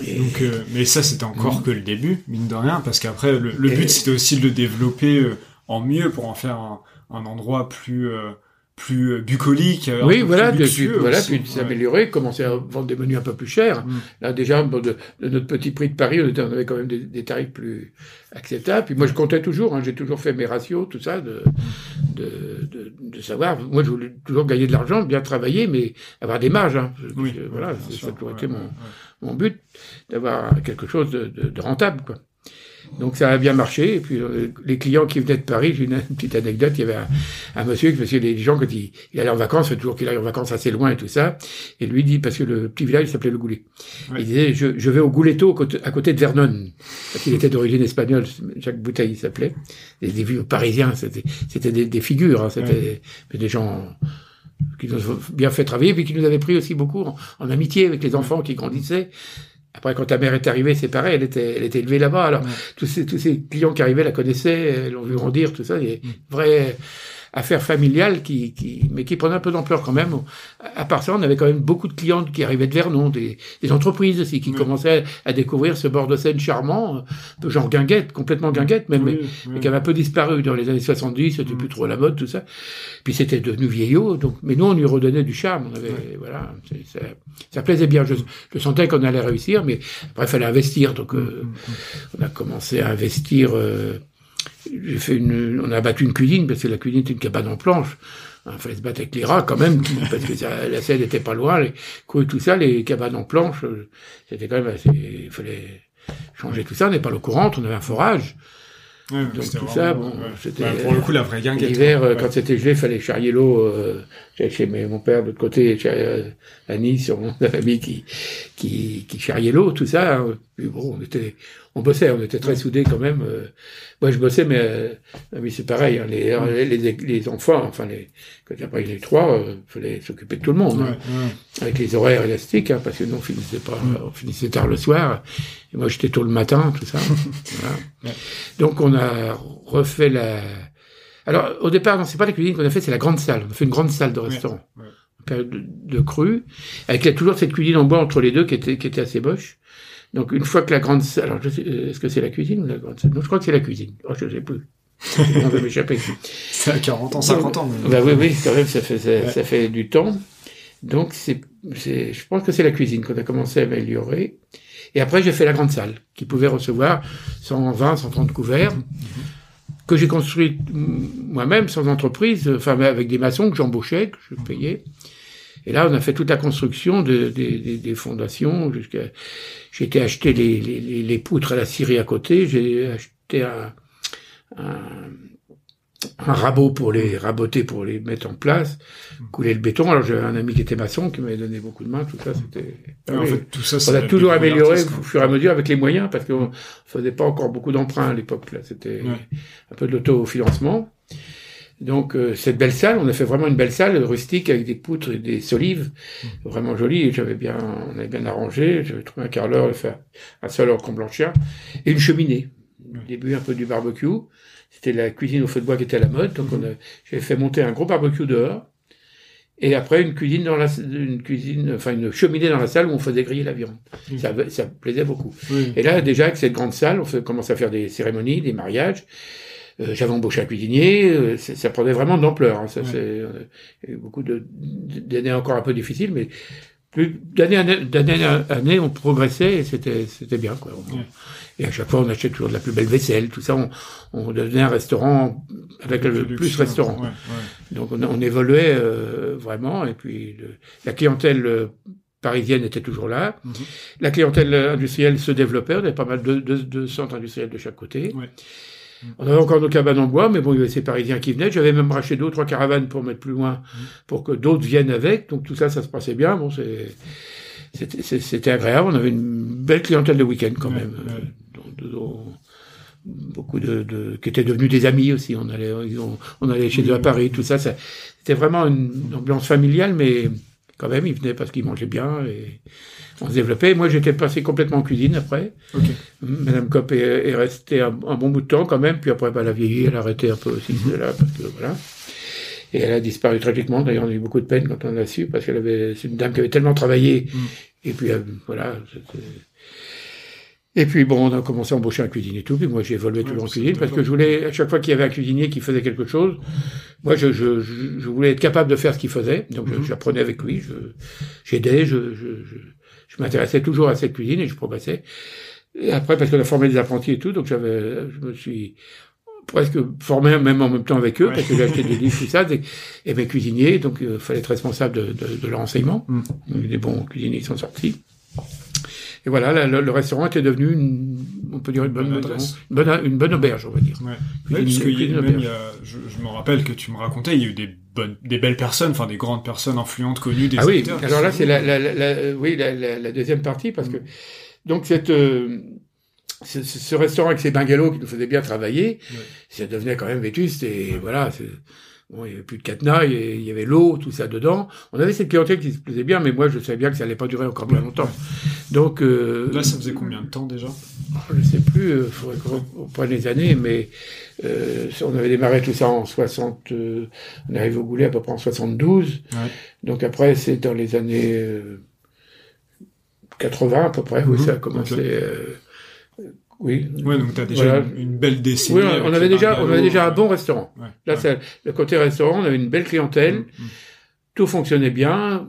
S2: ouais.
S1: Et-
S2: Donc, euh, mais ça, c'était encore que le début, mine de rien, parce qu'après, le, but, c'était aussi de le développer euh, en mieux pour en faire un, un endroit plus euh, plus euh, bucolique. un
S1: oui, voilà,
S2: plus
S1: de, voilà,
S2: aussi.
S1: puis s'améliorer, commencer à vendre des menus un peu plus chers.
S2: Mm.
S1: Là, déjà, bon, de, de notre petit prix de Paris, on, était- on avait quand même des, des tarifs plus acceptables. Puis moi, je comptais toujours, hein, j'ai toujours fait mes ratios, tout ça, de, de, de, de savoir. Moi, je voulais toujours gagner de l'argent, bien travailler, mais avoir des marges. Hein,
S2: Oui,
S1: que, voilà, ça a toujours
S2: ouais,
S1: été mon,
S2: ouais.
S1: mon but, d'avoir quelque chose de, de, de rentable, quoi. Donc ça a bien marché. Et puis euh, les clients qui venaient de Paris, j'ai une, une petite anecdote. Il y avait un, un monsieur, parce que les gens quand il, il allait en vacances, toujours qu'il allait en vacances assez loin et tout ça. Et lui dit parce que le petit village s'appelait le Goulet.
S2: Ouais.
S1: Il disait je, je vais au Gouletto à côté de Vernon, parce qu'il était d'origine espagnole. Jacques Bouteille il s'appelait. Des, des vieux parisiens, c'était c'était des, des figures. Hein, c'était des gens qui nous ont bien fait travailler, puis qui nous avaient pris aussi beaucoup en, en amitié avec les enfants qui grandissaient. Après, quand ta mère est arrivée, c'est pareil, elle était, elle était élevée là-bas. Alors,
S2: Ouais.
S1: tous ces, tous ces clients qui arrivaient la connaissaient, elles l'ont vu grandir, tout ça. Il y a une vraie affaire familiale qui, qui, mais qui prenait un peu d'ampleur quand même. À part ça, on avait quand même beaucoup de clientes qui arrivaient de Vernon, des, des entreprises aussi, qui commençaient à découvrir ce bord de Seine charmant, peu genre guinguette, complètement guinguette, même,
S2: Oui,
S1: mais,
S2: oui.
S1: mais qui avait un peu disparu dans les années 70, c'était
S2: Mm.
S1: plus trop la mode, tout ça. Puis c'était devenu vieillot, donc, mais nous, on lui redonnait du charme. On avait, voilà, ça, ça plaisait bien. Je, je sentais qu'on allait réussir, mais après, il fallait investir. Donc, euh,
S2: Mm, mm,
S1: on a commencé à investir. euh, j'ai fait une, on a battu une cuisine parce que la cuisine était une cabane en planche. Il fallait se battre avec les rats quand même, (laughs) parce que ça, la Seine était pas loin, les coups et tout ça, les cabanes en planche, euh, c'était quand même assez, il fallait changer tout ça, on n'est pas l'eau courante, on avait un forage.
S2: Ouais,
S1: Donc, tout ça, bon,
S2: ouais.
S1: c'était-
S2: Ouais, pour le coup, la vraie.
S1: L'hiver, euh, quand c'était gelé, il fallait charrier l'eau. Euh, chez mon père de l'autre côté, euh, Annie, sur mon la (laughs) famille qui, qui, qui charriait l'eau, tout ça. hein. Puis bon, on était, on bossait, on était très soudés quand même. euh. Moi, je bossais, mais euh, oui, c'est pareil. hein, les, les, les, les enfants, enfin les, quand après les trois, il fallait s'occuper de tout le monde. Hein
S2: ouais.
S1: avec les horaires élastiques, hein, parce que nous on finissait pas, on finissait tard le soir, et moi j'étais tôt le matin, tout ça. (laughs) Voilà.
S2: Ouais.
S1: Donc on a refait la. Alors au départ, non, c'est pas la cuisine qu'on a fait, c'est la grande salle. On a fait une grande salle de restaurant,
S2: ouais.
S1: en période de, de crue, avec la- toujours cette cuisine en bois entre les deux qui était qui était assez moche. Donc une fois que la grande salle, alors euh, est-ce que c'est la cuisine ou la grande salle? Non, je crois que c'est la cuisine. Oh, je sais plus. On va m'échapper.
S2: C'est à 40 ans, 50 ans. mais-
S1: Bah oui, oui, quand même, ça fait, ça,
S2: Ouais.
S1: ça fait du temps. Donc, c'est, c'est, je pense que c'est la cuisine qu'on a commencé à améliorer. Et après, j'ai fait la grande salle, qui pouvait recevoir 120, 130 couverts, que j'ai construite moi-même, sans entreprise, enfin, avec des maçons que j'embauchais, que je payais. Et là, on a fait toute la construction de- des- fondations. Jusqu'à, j'ai été acheter les, les, poutres à la scierie à côté. J'ai acheté un, un, un rabot pour les raboter, pour les mettre en place, couler le béton. Alors j'avais un ami qui était maçon, qui m'avait donné beaucoup de mains, tout ça. C'était.
S2: En
S1: Oui.
S2: fait, tout ça,
S1: on a toujours amélioré au fur et à mesure avec les moyens, parce qu'on faisait pas encore beaucoup d'emprunts à l'époque. Là, c'était
S2: Ouais.
S1: un peu de l'autofinancement. Donc euh, cette belle salle, on a fait vraiment une belle salle rustique avec des poutres et des solives,
S2: Mmh.
S1: vraiment jolie. Et J'avais bien, on avait bien arrangé. J'avais trouvé un carreleur, fait un sol en blanchien et une cheminée.
S2: Ouais.
S1: début un peu du barbecue. C'était la cuisine au feu de bois qui était à la mode. Donc, on a, j'ai fait monter un gros barbecue dehors. Et après, une cuisine dans la, une cuisine, enfin, une cheminée dans la salle où on faisait griller la viande. Ça, ça plaisait beaucoup.
S2: Oui.
S1: Et là, déjà, avec cette grande salle, on commence à faire des cérémonies, des mariages. Euh, J'avais embauché un cuisinier, euh, ça prenait vraiment d'ampleur. hein. Ça,
S2: Ouais.
S1: c'est euh, beaucoup de- d'années encore un peu difficiles, mais d'année en année, on progressait et c'était c'était bien. Quoi.
S2: Ouais.
S1: Et à chaque fois, on achetait toujours de la plus belle vaisselle, tout ça. On, on devenait un restaurant avec le
S2: Plus luxe,
S1: restaurant.
S2: Ouais, ouais.
S1: Donc on, on évoluait euh, vraiment, et puis le- la clientèle euh, parisienne était toujours là.
S2: Mhm.
S1: La clientèle euh, industrielle se développait, on avait pas mal de, de, de centres industriels de chaque côté. On avait encore nos cabanes en bois, mais bon, il y avait ces Parisiens qui venaient. J'avais même racheté deux ou trois caravanes pour mettre plus loin, pour que d'autres viennent avec. Donc tout ça, ça se passait bien. Bon, c'était- agréable. On avait une belle clientèle de week-end quand
S2: Ouais,
S1: même.
S2: ouais.
S1: Donc, beaucoup de, de qui étaient devenus des amis aussi. On allait, on allait chez eux à Paris, tout ça. ça c'était vraiment une ambiance familiale, mais quand même, ils venaient parce qu'ils mangeaient bien et on se développait. Moi, j'étais passé complètement en cuisine après. Madame Kopp est, est restée un, un bon bout de temps quand même, puis après, bah, elle a vieilli, elle a arrêté un peu aussi de là, parce que voilà. Et elle a disparu tragiquement. D'ailleurs, on a eu beaucoup de peine quand on l'a su, parce qu'elle avait, c'est une dame qui avait tellement travaillé.
S2: Mm.
S1: Et puis, euh, voilà. Et puis, bon, on a commencé à embaucher un cuisinier et tout. Puis moi, j'ai évolué toujours en cuisine, parce que je voulais, à chaque fois qu'il y avait un cuisinier qui faisait quelque chose, moi, je, je, je, voulais être capable de faire ce qu'il faisait. Donc, je-
S2: Mhm.
S1: j'apprenais avec lui, je, j'aidais, je, je, je, je m'intéressais toujours à cette cuisine et je progressais. Et après, parce qu'on a formé des apprentis et tout, donc j'avais, je me suis presque formé même en même temps avec eux,
S2: Ouais.
S1: parce que j'ai acheté des livres, tout ça, (laughs) et mes cuisiniers, donc il fallait être responsable de, de, de leur enseignement.
S2: Mm.
S1: Donc, des bons cuisiniers qui sont sortis. Et voilà, là, le, le restaurant était devenu, une, on peut dire, une bonne,
S2: Bonne
S1: maison,
S2: adresse.
S1: une bonne, une bonne auberge, on va dire.
S2: Ouais.
S1: Cuisine-
S2: Ouais, parce que il y a-
S1: cuisine
S2: même, il
S1: auberge.
S2: y a, je, je me rappelle que tu me racontais, il y a eu des bonnes, des belles personnes, enfin des grandes personnes influentes, connues, des
S1: Ah oui,
S2: acteurs.
S1: alors là c'est la, oui, la, deuxième partie parce que
S2: Mm.
S1: donc cette euh, ce, restaurant avec ses bungalows qui nous faisait bien travailler,
S2: Ouais.
S1: ça devenait quand même vétuste et voilà. Bon, il y avait plus de cadenas, il y avait- l'eau, tout ça dedans. On avait cette clientèle qui se plaisait bien, mais moi je savais bien que ça allait pas durer encore bien longtemps. Donc euh,
S2: Là, ça faisait combien de temps déjà?
S1: je sais plus, il faudrait qu'on reprenne les années, mais euh, on avait démarré tout ça en 60, euh, on arrive au Goulet à peu près en 72.
S2: Ouais.
S1: Donc après, c'est dans les années euh, 80 à peu près, oui,
S2: Mhm,
S1: ça a commencé. Oui.
S2: Ouais, donc t'as déjà
S1: Voilà.
S2: une, une belle décennie.
S1: Oui, on avait
S2: les
S1: déjà, on avait déjà un bon restaurant.
S2: ouais,
S1: Là,
S2: ouais.
S1: le côté restaurant, on avait une belle clientèle,
S2: Mm, mm.
S1: tout fonctionnait bien.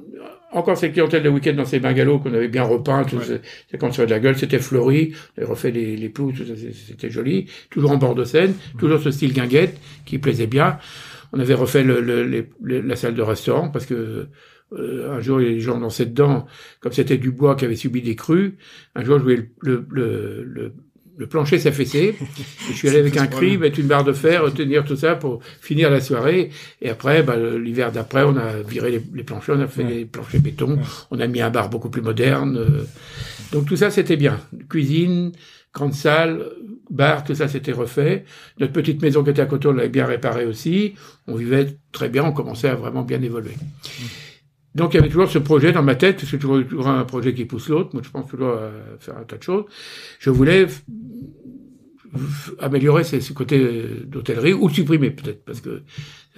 S1: Encore cette clientèle de week-end dans ces bungalows qu'on avait bien repeint, tout c'est quand de la gueule, c'était fleuri, on avait refait les, les pelouses, ça, c'était joli. Toujours en bord de Seine,
S2: Mm.
S1: toujours ce style guinguette qui plaisait bien. On avait refait le, le- les- les- la salle de restaurant parce que euh, un jour, il y a des gens dansaient dedans, comme c'était du bois qui avait subi des crues. Un jour, je voyais le, le, le, le, plancher s'affaisser. Et je suis allé avec un cri, mettre une barre de fer, tenir tout ça pour finir la soirée. Et après, bah, l'hiver d'après, on a viré les, les planchers, on a fait
S2: Ouais.
S1: des planchers béton,
S2: Ouais.
S1: on a mis un bar beaucoup plus moderne. euh. Donc tout ça, c'était bien. Cuisine, grande salle, bar, tout ça, c'était refait. Notre petite maison qui était à côté, on l'avait bien réparée aussi. On vivait très bien, on commençait à vraiment bien évoluer. Donc il y avait toujours ce projet dans ma tête, parce que toujours, toujours un projet qui pousse l'autre. Moi, je pense toujours à faire un tas de choses. Je voulais améliorer ce, ce côté euh, d'hôtellerie ou le supprimer peut-être, parce que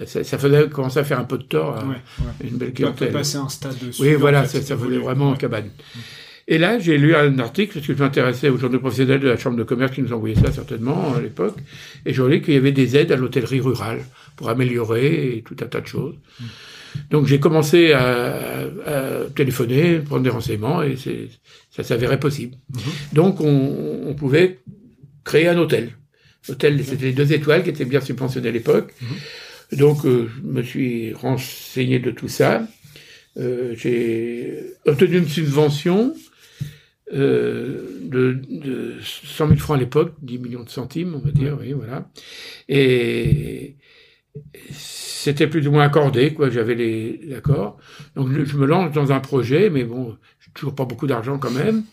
S1: ça, ça faisait commencer à faire un peu de tort à
S2: Ouais, ouais.
S1: une belle clientèle.
S2: passé un stade de
S1: Oui, voilà, ça, voulait vraiment en
S2: Ouais.
S1: cabane. Et là, j'ai lu un article, parce que je m'intéressais aux journaux professionnels de la Chambre de commerce qui nous envoyaient ça certainement à l'époque, et j'ai lu qu'il y avait des aides à l'hôtellerie rurale pour améliorer et tout un tas de choses. Donc j'ai commencé à, à téléphoner, prendre des renseignements, et ça s'avérait possible. Donc on, on pouvait créer un hôtel. L'hôtel, c'était les deux étoiles qui étaient bien subventionnées à l'époque. Donc euh, je me suis renseigné de tout ça. Euh, j'ai obtenu une subvention euh, de, de 100 000 francs à l'époque, 10 millions de centimes, on va dire, oui, voilà. Et c'était plus ou moins accordé, quoi. J'avais les accords. Donc je me lance dans un projet, mais bon, j'ai toujours pas beaucoup d'argent quand même.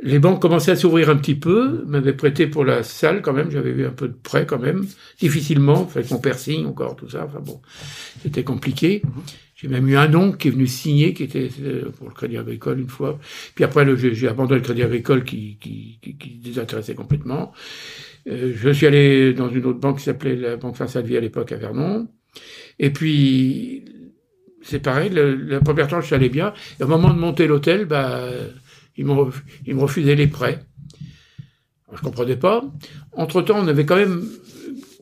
S1: Les banques commençaient à s'ouvrir un petit peu, m'avaient prêté pour la salle quand même, j'avais eu un peu de prêt quand même, difficilement, avec mon père signe encore, tout ça, enfin bon, c'était compliqué. J'ai même eu un oncle qui est venu signer, qui était euh, pour le Crédit Agricole une fois. Puis après, j'ai abandonné le Crédit Agricole qui, qui, qui, qui désintéressait complètement. Euh, je suis allé dans une autre banque qui s'appelait la Banque Fin-Salvie à l'époque à Vernon. Et puis, c'est pareil, la première tranche, allait bien. Et au moment de monter l'hôtel, bah, ils me refusaient les prêts. Alors, je comprenais pas. Entre-temps, on avait quand même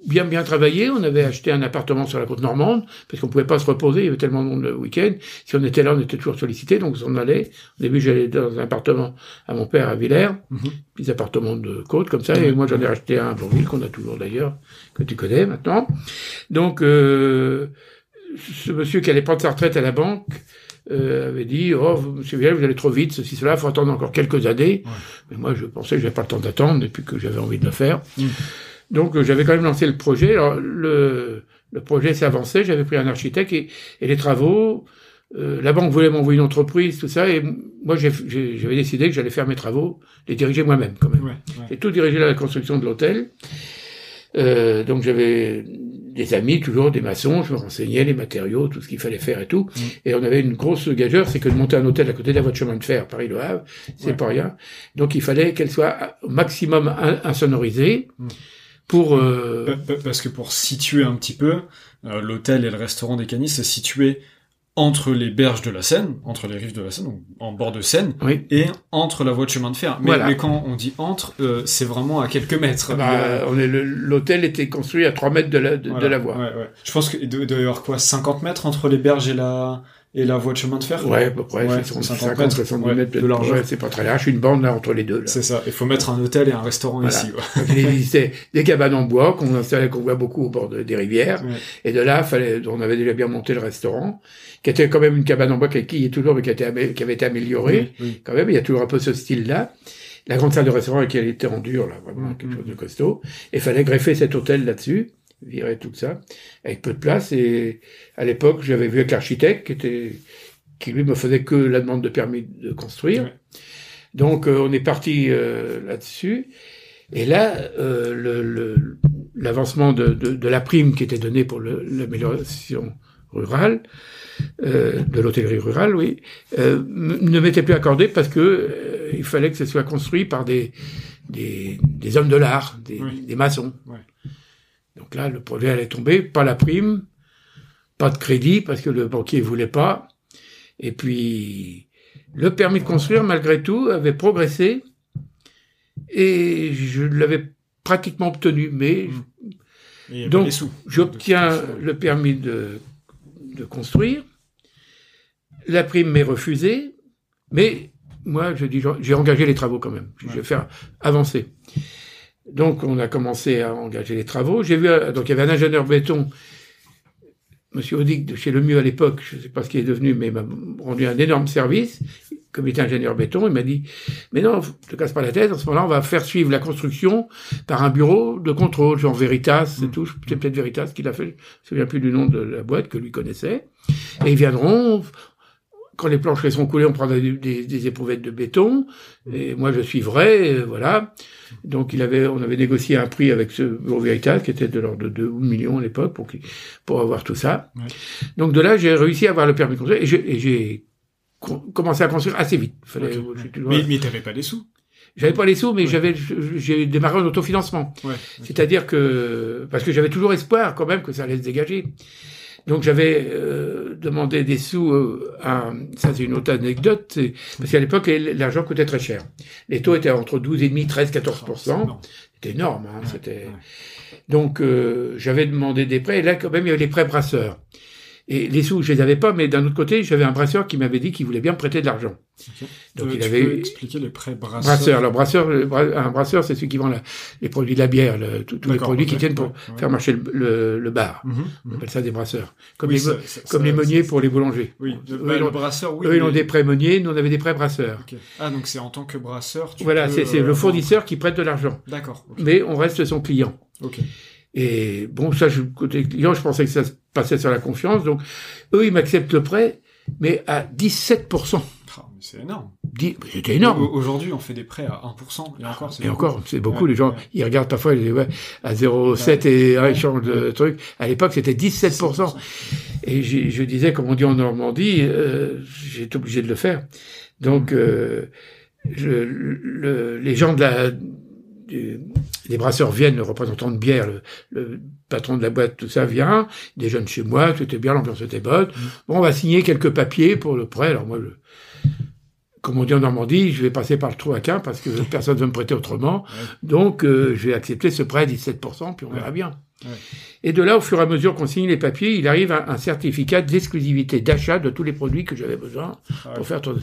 S1: bien bien travaillé. On avait acheté un appartement sur la côte normande parce qu'on pouvait pas se reposer. Il y avait tellement de monde le week-end. Si on était là, on était toujours sollicité, donc on allait. Au début, j'allais dans un appartement à mon père à Villers,
S2: Mhm.
S1: petits appartements de côte comme ça. Et moi, j'en ai acheté un à Bourville qu'on a toujours d'ailleurs, que tu connais maintenant. Donc, euh, ce monsieur qui allait prendre sa retraite à la banque. euh, avait dit oh monsieur Villers vous allez trop vite ceci cela faut attendre encore quelques années
S2: Ouais.
S1: mais moi je pensais que j'avais pas le temps d'attendre et puis que j'avais envie de le faire
S2: Mm.
S1: Donc euh, j'avais quand même lancé le projet. Alors le, le projet s'avançait, j'avais pris un architecte et, et les travaux. euh, la banque voulait m'envoyer une entreprise, tout ça, et moi j'avais décidé que j'allais faire mes travaux, les diriger moi-même quand même.
S2: Ouais, ouais.
S1: J'ai tout dirigé la construction de l'hôtel. Euh, donc j'avais des amis, toujours des maçons, je me renseignais les matériaux, tout ce qu'il fallait faire et tout.
S2: Mm.
S1: Et on avait une grosse gageure, c'est que de monter un hôtel à côté de la voie de chemin de fer, Paris-Le Havre, c'est
S2: Ouais.
S1: pas rien. Donc il fallait qu'elle soit au maximum in- insonorisée
S2: Mm.
S1: Pour... euh,
S2: Pa- pa- Parce que pour situer un petit peu, euh, l'hôtel et le restaurant des Canis est situé entre les berges de la Seine, entre les rives de la Seine, donc en bord de Seine,
S1: oui.
S2: et entre la voie de chemin de fer. Mais,
S1: Voilà.
S2: mais quand on dit entre, euh, c'est vraiment à quelques mètres.
S1: Bah,
S2: Il y a-
S1: on est le- l'hôtel était construit à 3 mètres de la, de, la voie.
S2: Ouais, ouais. Je pense qu'il doit y avoir quoi 50 mètres entre les berges et la, et la voie de chemin de fer
S1: Ouais, à peu près,
S2: Ouais,
S1: 50,
S2: 50
S1: 50,
S2: mètres,
S1: 70
S2: ouais,
S1: mètres
S2: de largeur.
S1: Ouais, c'est pas très large, une bande là entre les deux.
S2: C'est ça. Il faut mettre un hôtel et un restaurant
S1: Voilà.
S2: ici.
S1: il (laughs) existait des cabanes en bois qu'on installait, qu'on voit beaucoup au bord de- des rivières. Et de là, fallait, on avait déjà bien monté le restaurant, qui était quand même une cabane en bois qui, qui est toujours, mais qui, a été qui avait été améliorée. Quand même, il y a toujours un peu ce style-là. La grande salle de restaurant avec elle était en dur, là, vraiment
S2: Mhm.
S1: quelque chose de costaud. Et fallait greffer cet hôtel là-dessus, virer tout ça, avec peu de place. Et à l'époque, j'avais vu avec l'architecte qui était, qui lui me faisait que la demande de permis de construire.
S2: Ouais.
S1: Donc, euh, on est parti euh, là-dessus. Et là, euh, l'avancement de, de, de la prime qui était donnée pour l'amélioration rurale, de l'hôtellerie rurale, oui, ne m'était plus accordé parce que il fallait que ce soit construit par des, des, des hommes de l'art, des,
S2: Oui.
S1: des maçons.
S2: Ouais.
S1: Donc là, le projet allait tomber, pas la prime, pas de crédit parce que le banquier voulait pas. Et puis, le permis de construire, malgré tout, avait progressé et je l'avais pratiquement obtenu. Mais
S2: Mm. Pas
S1: Donc, j'obtiens le permis de, de construire. La prime m'est refusée, mais moi, je dis, j'ai engagé les travaux quand même. Je vais faire avancer. Donc, on a commencé à engager les travaux. J'ai vu, euh, donc il y avait un ingénieur béton, Monsieur Audic de chez Le Mieux à l'époque, je ne sais pas ce qu'il est devenu, mais il m'a rendu un énorme service. Comme il était ingénieur béton, il m'a dit, mais non, te casse pas la tête, en ce moment-là, on va faire suivre la construction par un bureau de contrôle, genre Veritas, c'est
S2: Mm.
S1: tout. C'est peut-être Veritas qui l'a fait, je me souviens plus du nom de la boîte que lui connaissait. Et ils viendront, quand les planches seront coulées, on prendra des, des, des éprouvettes de béton, et moi je suivrai, euh, voilà. Donc il avait, on avait négocié un prix avec ce bureau Veritas, qui était de l'ordre de 2 millions à l'époque, pour, pour avoir tout ça.
S2: Ouais.
S1: Donc de là, j'ai réussi à avoir le permis de construire, et j'ai- commencé à construire assez vite. Fallait,
S2: Ok,
S1: je suis
S2: Mais, mais t'avais pas les sous.
S1: J'avais pas les sous, mais
S2: Ouais.
S1: j'avais, j'ai démarré en autofinancement.
S2: Ouais.
S1: C'est-à-dire que parce que j'avais toujours espoir quand même que ça allait se dégager. Donc j'avais euh, demandé des sous euh, à ça c'est une autre anecdote c'est- parce qu'à l'époque l'argent coûtait très cher. Les taux étaient entre 12,5 13 14
S2: Non.
S1: C'était énorme hein,
S2: Ouais,
S1: c'était
S2: ouais.
S1: donc euh, j'avais demandé des prêts et là quand même il y avait les prêts brasseurs. Et les sous, je les avais pas, mais d'un autre côté, j'avais un brasseur qui m'avait dit qu'il voulait bien me prêter de l'argent.
S2: Ok.
S1: Donc
S2: Euh,
S1: il
S2: tu
S1: avait
S2: peux expliquer les prêts brasseurs.
S1: brasseur. Alors brasseur, un brasseur, c'est celui qui vend la- les produits de la bière, le- tous les produits qui tiennent pour
S2: ouais,
S1: faire marcher le, le- le bar.
S2: Mhm,
S1: On
S2: mhm.
S1: appelle ça des brasseurs. Comme,
S2: Oui,
S1: les,
S2: ça-
S1: mo-
S2: ça-
S1: comme
S2: ça-
S1: les meuniers pour les boulangers.
S2: Oui,
S1: eux,
S2: bah,
S1: ils ont,
S2: brasseur, oui.
S1: eux, ils ont des prêts meuniers, nous on avait des prêts brasseurs.
S2: Ah, donc c'est en tant que brasseur. Tu
S1: Voilà, c'est
S2: euh,
S1: le fournisseur qui prête de l'argent.
S2: D'accord.
S1: Mais on reste son client.
S2: Ok.
S1: Et bon, ça, je, côté client, je pensais que ça se passait sur la confiance. Donc, eux, ils m'acceptent le prêt, mais à 17%.
S2: Ah, c'est énorme.
S1: C'était énorme.
S2: Au- Aujourd'hui, on fait des prêts à 1%. Et encore, c'est beaucoup. Ouais,
S1: les gens,
S2: ouais.
S1: ils regardent parfois, ils disent, ouais, à 0,7 et un échange de trucs. À l'époque, c'était 17%. Et je disais, comme on dit en Normandie, euh, été obligé de le faire. Donc, euh, je, le- les gens de la, des brasseurs viennent, le représentant de bière, le, le, patron de la boîte, tout ça vient, des jeunes chez moi, tout était bien, l'ambiance était bonne. Mm. Bon, on va signer quelques papiers pour le prêt. Alors moi, je, comme on dit en Normandie, je vais passer par le trou à quin parce que (laughs) personne ne veut me prêter autrement. Donc, euh, je vais accepter ce prêt à 17%, puis on verra bien. Et de là, au fur et à mesure qu'on signe les papiers, il arrive un, un certificat d'exclusivité d'achat de tous les produits que j'avais besoin pour faire tourner.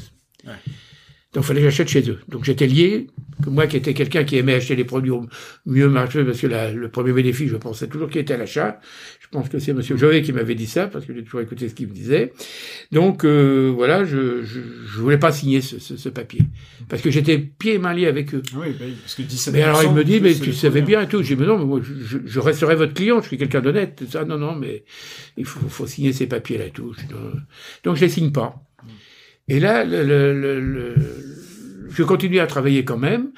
S1: Donc, il fallait que j'achète chez eux. Donc, j'étais lié. Que moi, qui étais quelqu'un qui aimait acheter les produits au mieux marché, parce que la, le premier bénéfice, je pensais toujours qu'il était à l'achat. Je pense que c'est Monsieur Jovet qui m'avait dit ça, parce que j'ai toujours écouté ce qu'il me disait. Donc, euh, voilà, je, je, je, voulais pas signer ce, ce, ce, papier. Parce que j'étais pieds et mains liés avec eux.
S2: Oui, parce que 17
S1: Mais alors, il me dit, mais tu savais bien et tout. J'ai dit, mais non, mais moi, je, je, resterai votre client, je suis quelqu'un d'honnête. Ça, non, non, mais il faut, faut signer ces papiers-là et tout. Donc, je les signe pas. Et là, le, le, le, je continue à travailler quand même.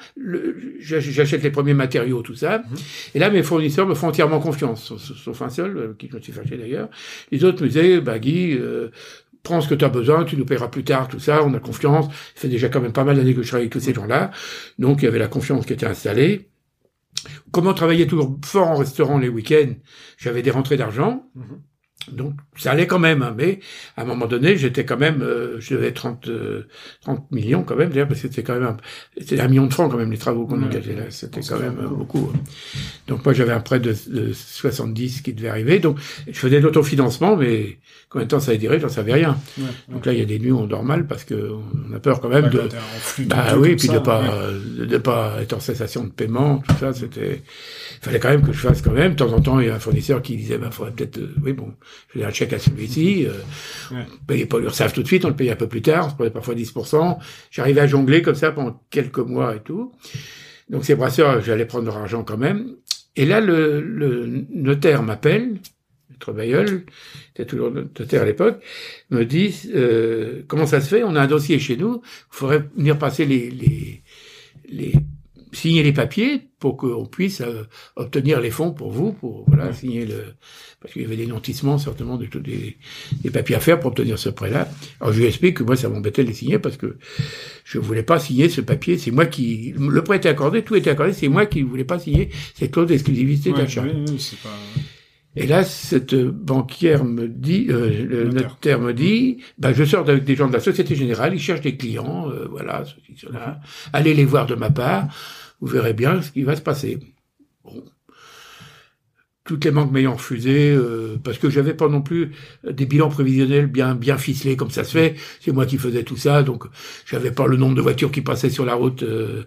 S1: J'achète les premiers matériaux, tout ça. Mhm. Et là, mes fournisseurs me font entièrement confiance, sauf un seul, euh, qui je me suis fâché d'ailleurs. Les autres me disaient, bah Guy, euh, prends ce que tu as besoin, tu nous paieras plus tard, tout ça, on a confiance. Ça fait déjà quand même pas mal d'années que je travaille avec tous ces gens-là. Donc, il y avait la confiance qui était installée. Comment travailler toujours fort en restaurant les week-ends, j'avais des rentrées d'argent. Mhm. Donc ça allait quand même, hein, mais à un moment donné, j'étais quand même, euh, je devais 30, 30 euh, millions quand même, parce que c'était quand même, un, c'était un million de francs quand même les travaux qu'on engagés là, c'était quand même euh, beaucoup. Hein. Donc moi j'avais un prêt de, de, 70 qui devait arriver, donc je faisais de l'autofinancement, mais combien de temps ça allait durer, j'en savais rien. donc là il y a des nuits où on dort mal parce que on a peur quand même de, bah oui, puis de pas, de pas être en cessation de paiement, tout ça, c'était, il fallait quand même que je fasse quand même. De temps en temps, il y a un fournisseur qui disait, bah faudrait peut-être, oui bon je faisais un chèque à celui-ci, euh, ouais. on payait pas l'URSSAF tout de suite, on le payait un peu plus tard, on se prenait parfois 10%. J'arrivais à jongler comme ça pendant quelques mois et tout. Donc ces brasseurs, j'allais prendre leur argent quand même. Et là, le, le notaire m'appelle, Maître Bayeul, était toujours notaire à l'époque, me dit euh, comment ça se fait? On a un dossier chez nous, il faudrait venir passer les, les, les signer les papiers pour qu'on puisse euh, obtenir les fonds pour vous, pour voilà signer le parce qu'il y avait des nantissements certainement de tous des, des, papiers à faire pour obtenir ce prêt-là. Alors je lui explique que moi ça m'embêtait de les signer parce que je voulais pas signer ce papier. C'est moi qui le prêt était accordé, tout était accordé, c'est moi qui ne voulais pas signer cette clause d'exclusivité d'achat. pas... Et là, cette banquière me dit, euh, le notaire. me dit, bah, je sors avec des gens de la Société Générale, ils cherchent des clients, euh, voilà, ceci, cela. Allez les voir de ma part vous verrez bien ce qui va se passer. Bon. Toutes les banques m'ayant refusé, euh, parce que j'avais pas non plus des bilans prévisionnels bien bien ficelés comme ça se fait. C'est moi qui faisais tout ça, donc j'avais pas le nombre de voitures qui passaient sur la route euh,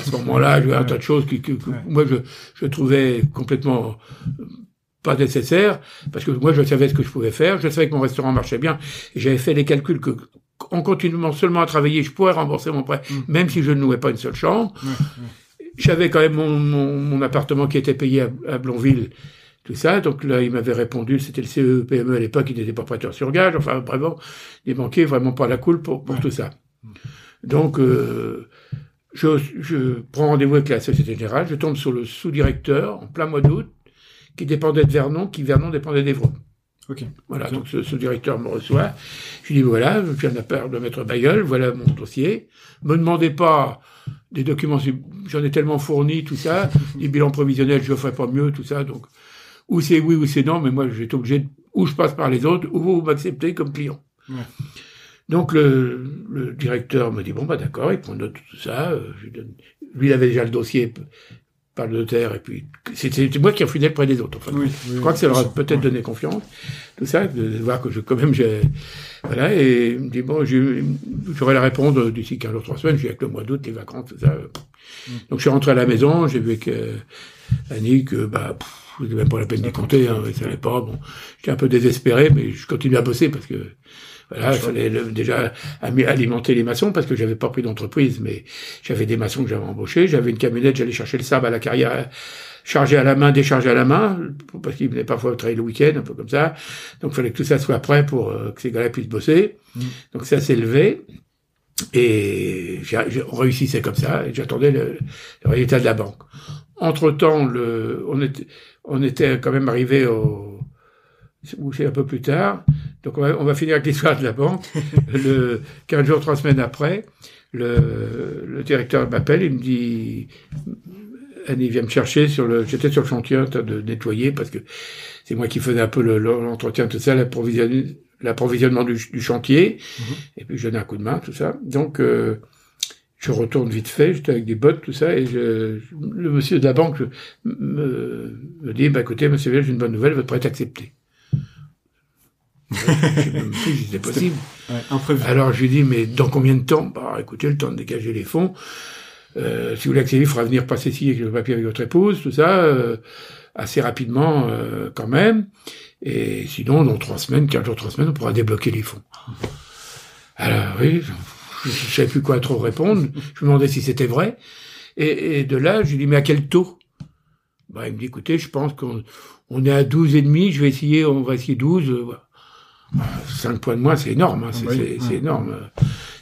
S1: à ce moment-là. J'avais un tas de choses que, que, moi je, je trouvais complètement pas nécessaire, parce que moi je savais ce que je pouvais faire, je savais que mon restaurant marchait bien, et j'avais fait les calculs que en continuant seulement à travailler, je pourrais rembourser mon prêt, mmh. même si je ne louais pas une seule chambre. Mmh, mmh. J'avais quand même mon, mon, mon, appartement qui était payé à, à, Blonville, tout ça. Donc là, il m'avait répondu, c'était le CE-PME à l'époque, il n'était pas prêteur sur gage. Enfin, vraiment, des banquiers vraiment pas la cool pour, pour tout ça. Donc, euh, je, je prends rendez-vous avec la Société Générale, je tombe sur le sous-directeur en plein mois d'août, qui dépendait de Vernon, qui Vernon dépendait d'Evron. Voilà, donc ce, ce, directeur me reçoit. Je lui dis voilà, je viens de la part de Maître Bayeul, voilà mon dossier. Me demandez pas des documents, j'en ai tellement fourni, tout ça, les bilans prévisionnels, je ne ferai pas mieux, tout ça. Donc, ou c'est oui ou c'est non, mais moi j'étais obligé, de, ou je passe par les autres, ou vous, m'acceptez comme client. Ouais. Donc le, le, directeur me dit bon bah d'accord, il prend note de tout ça. Euh, donne, lui il avait déjà le dossier par le notaire, et puis c'était moi qui refusais près des autres. Enfin, oui, je crois que ça leur a peut-être donné confiance, tout ça, de voir que je, quand même, j'ai, voilà, et il me dit, bon, j'aurais la réponse d'ici 15 jours, 3 semaines, j'ai avec le mois d'août, les vacances, tout ça. Mm. Donc je suis rentré à la maison, j'ai vu que Annie que, bah, c'était même pas la peine d'y compter, hein, ça allait pas, bon. J'étais un peu désespéré, mais je continue à bosser parce que, voilà, il fallait déjà alimenter les maçons parce que j'avais pas pris d'entreprise, mais j'avais des maçons que j'avais embauchés. J'avais une camionnette, j'allais chercher le sable à la carrière, chargé à la main, déchargé à la main, parce qu'ils venaient parfois travailler le week-end, un peu comme ça. Donc il fallait que tout ça soit prêt pour euh, que ces gars-là puissent bosser. Mmh. Donc ça s'est levé. Et j'ai réussissait comme ça, et j'attendais le, le, résultat de la banque. Entre-temps, le, on, était, on était quand même arrivé au, ou c'est un peu plus tard. Donc on va, on va finir avec l'histoire de la banque. (laughs) le 15 jours, trois semaines après, le, le directeur m'appelle, il me dit Annie vient me chercher sur le, j'étais sur le chantier en train de nettoyer parce que c'est moi qui faisais un peu le- le- l'entretien, tout ça, l'approvisionnement du, du chantier.
S2: Mhm.
S1: Et puis je donnais un coup de main, tout ça. Donc euh, je retourne vite fait, j'étais avec des bottes, tout ça, et je, le monsieur de la banque me, me dit, bah écoutez, monsieur Village, j'ai une bonne nouvelle, votre prêt est accepté. Possible.
S2: Ouais, imprévu.
S1: Alors je lui dis, mais dans combien de temps? Bah écoutez, le temps de dégager les fonds. Euh, si vous voulez accéder, il faudra venir passer ici avec le papier avec votre épouse, tout ça, euh, assez rapidement euh, quand même. Et sinon, dans trois semaines, quinze jours, trois semaines, on pourra débloquer les fonds. Alors oui, je ne savais plus quoi trop répondre. Je me demandais si c'était vrai. Et, et de là, je lui dis, mais à quel taux? Bah, Il me dit, écoutez, je pense qu'on on est à 12 et demi, je vais essayer, on va essayer 12. euh, voilà. Bah, 5 points de moins, c'est énorme, hein, c'est
S2: Oui, ouais.
S1: énorme.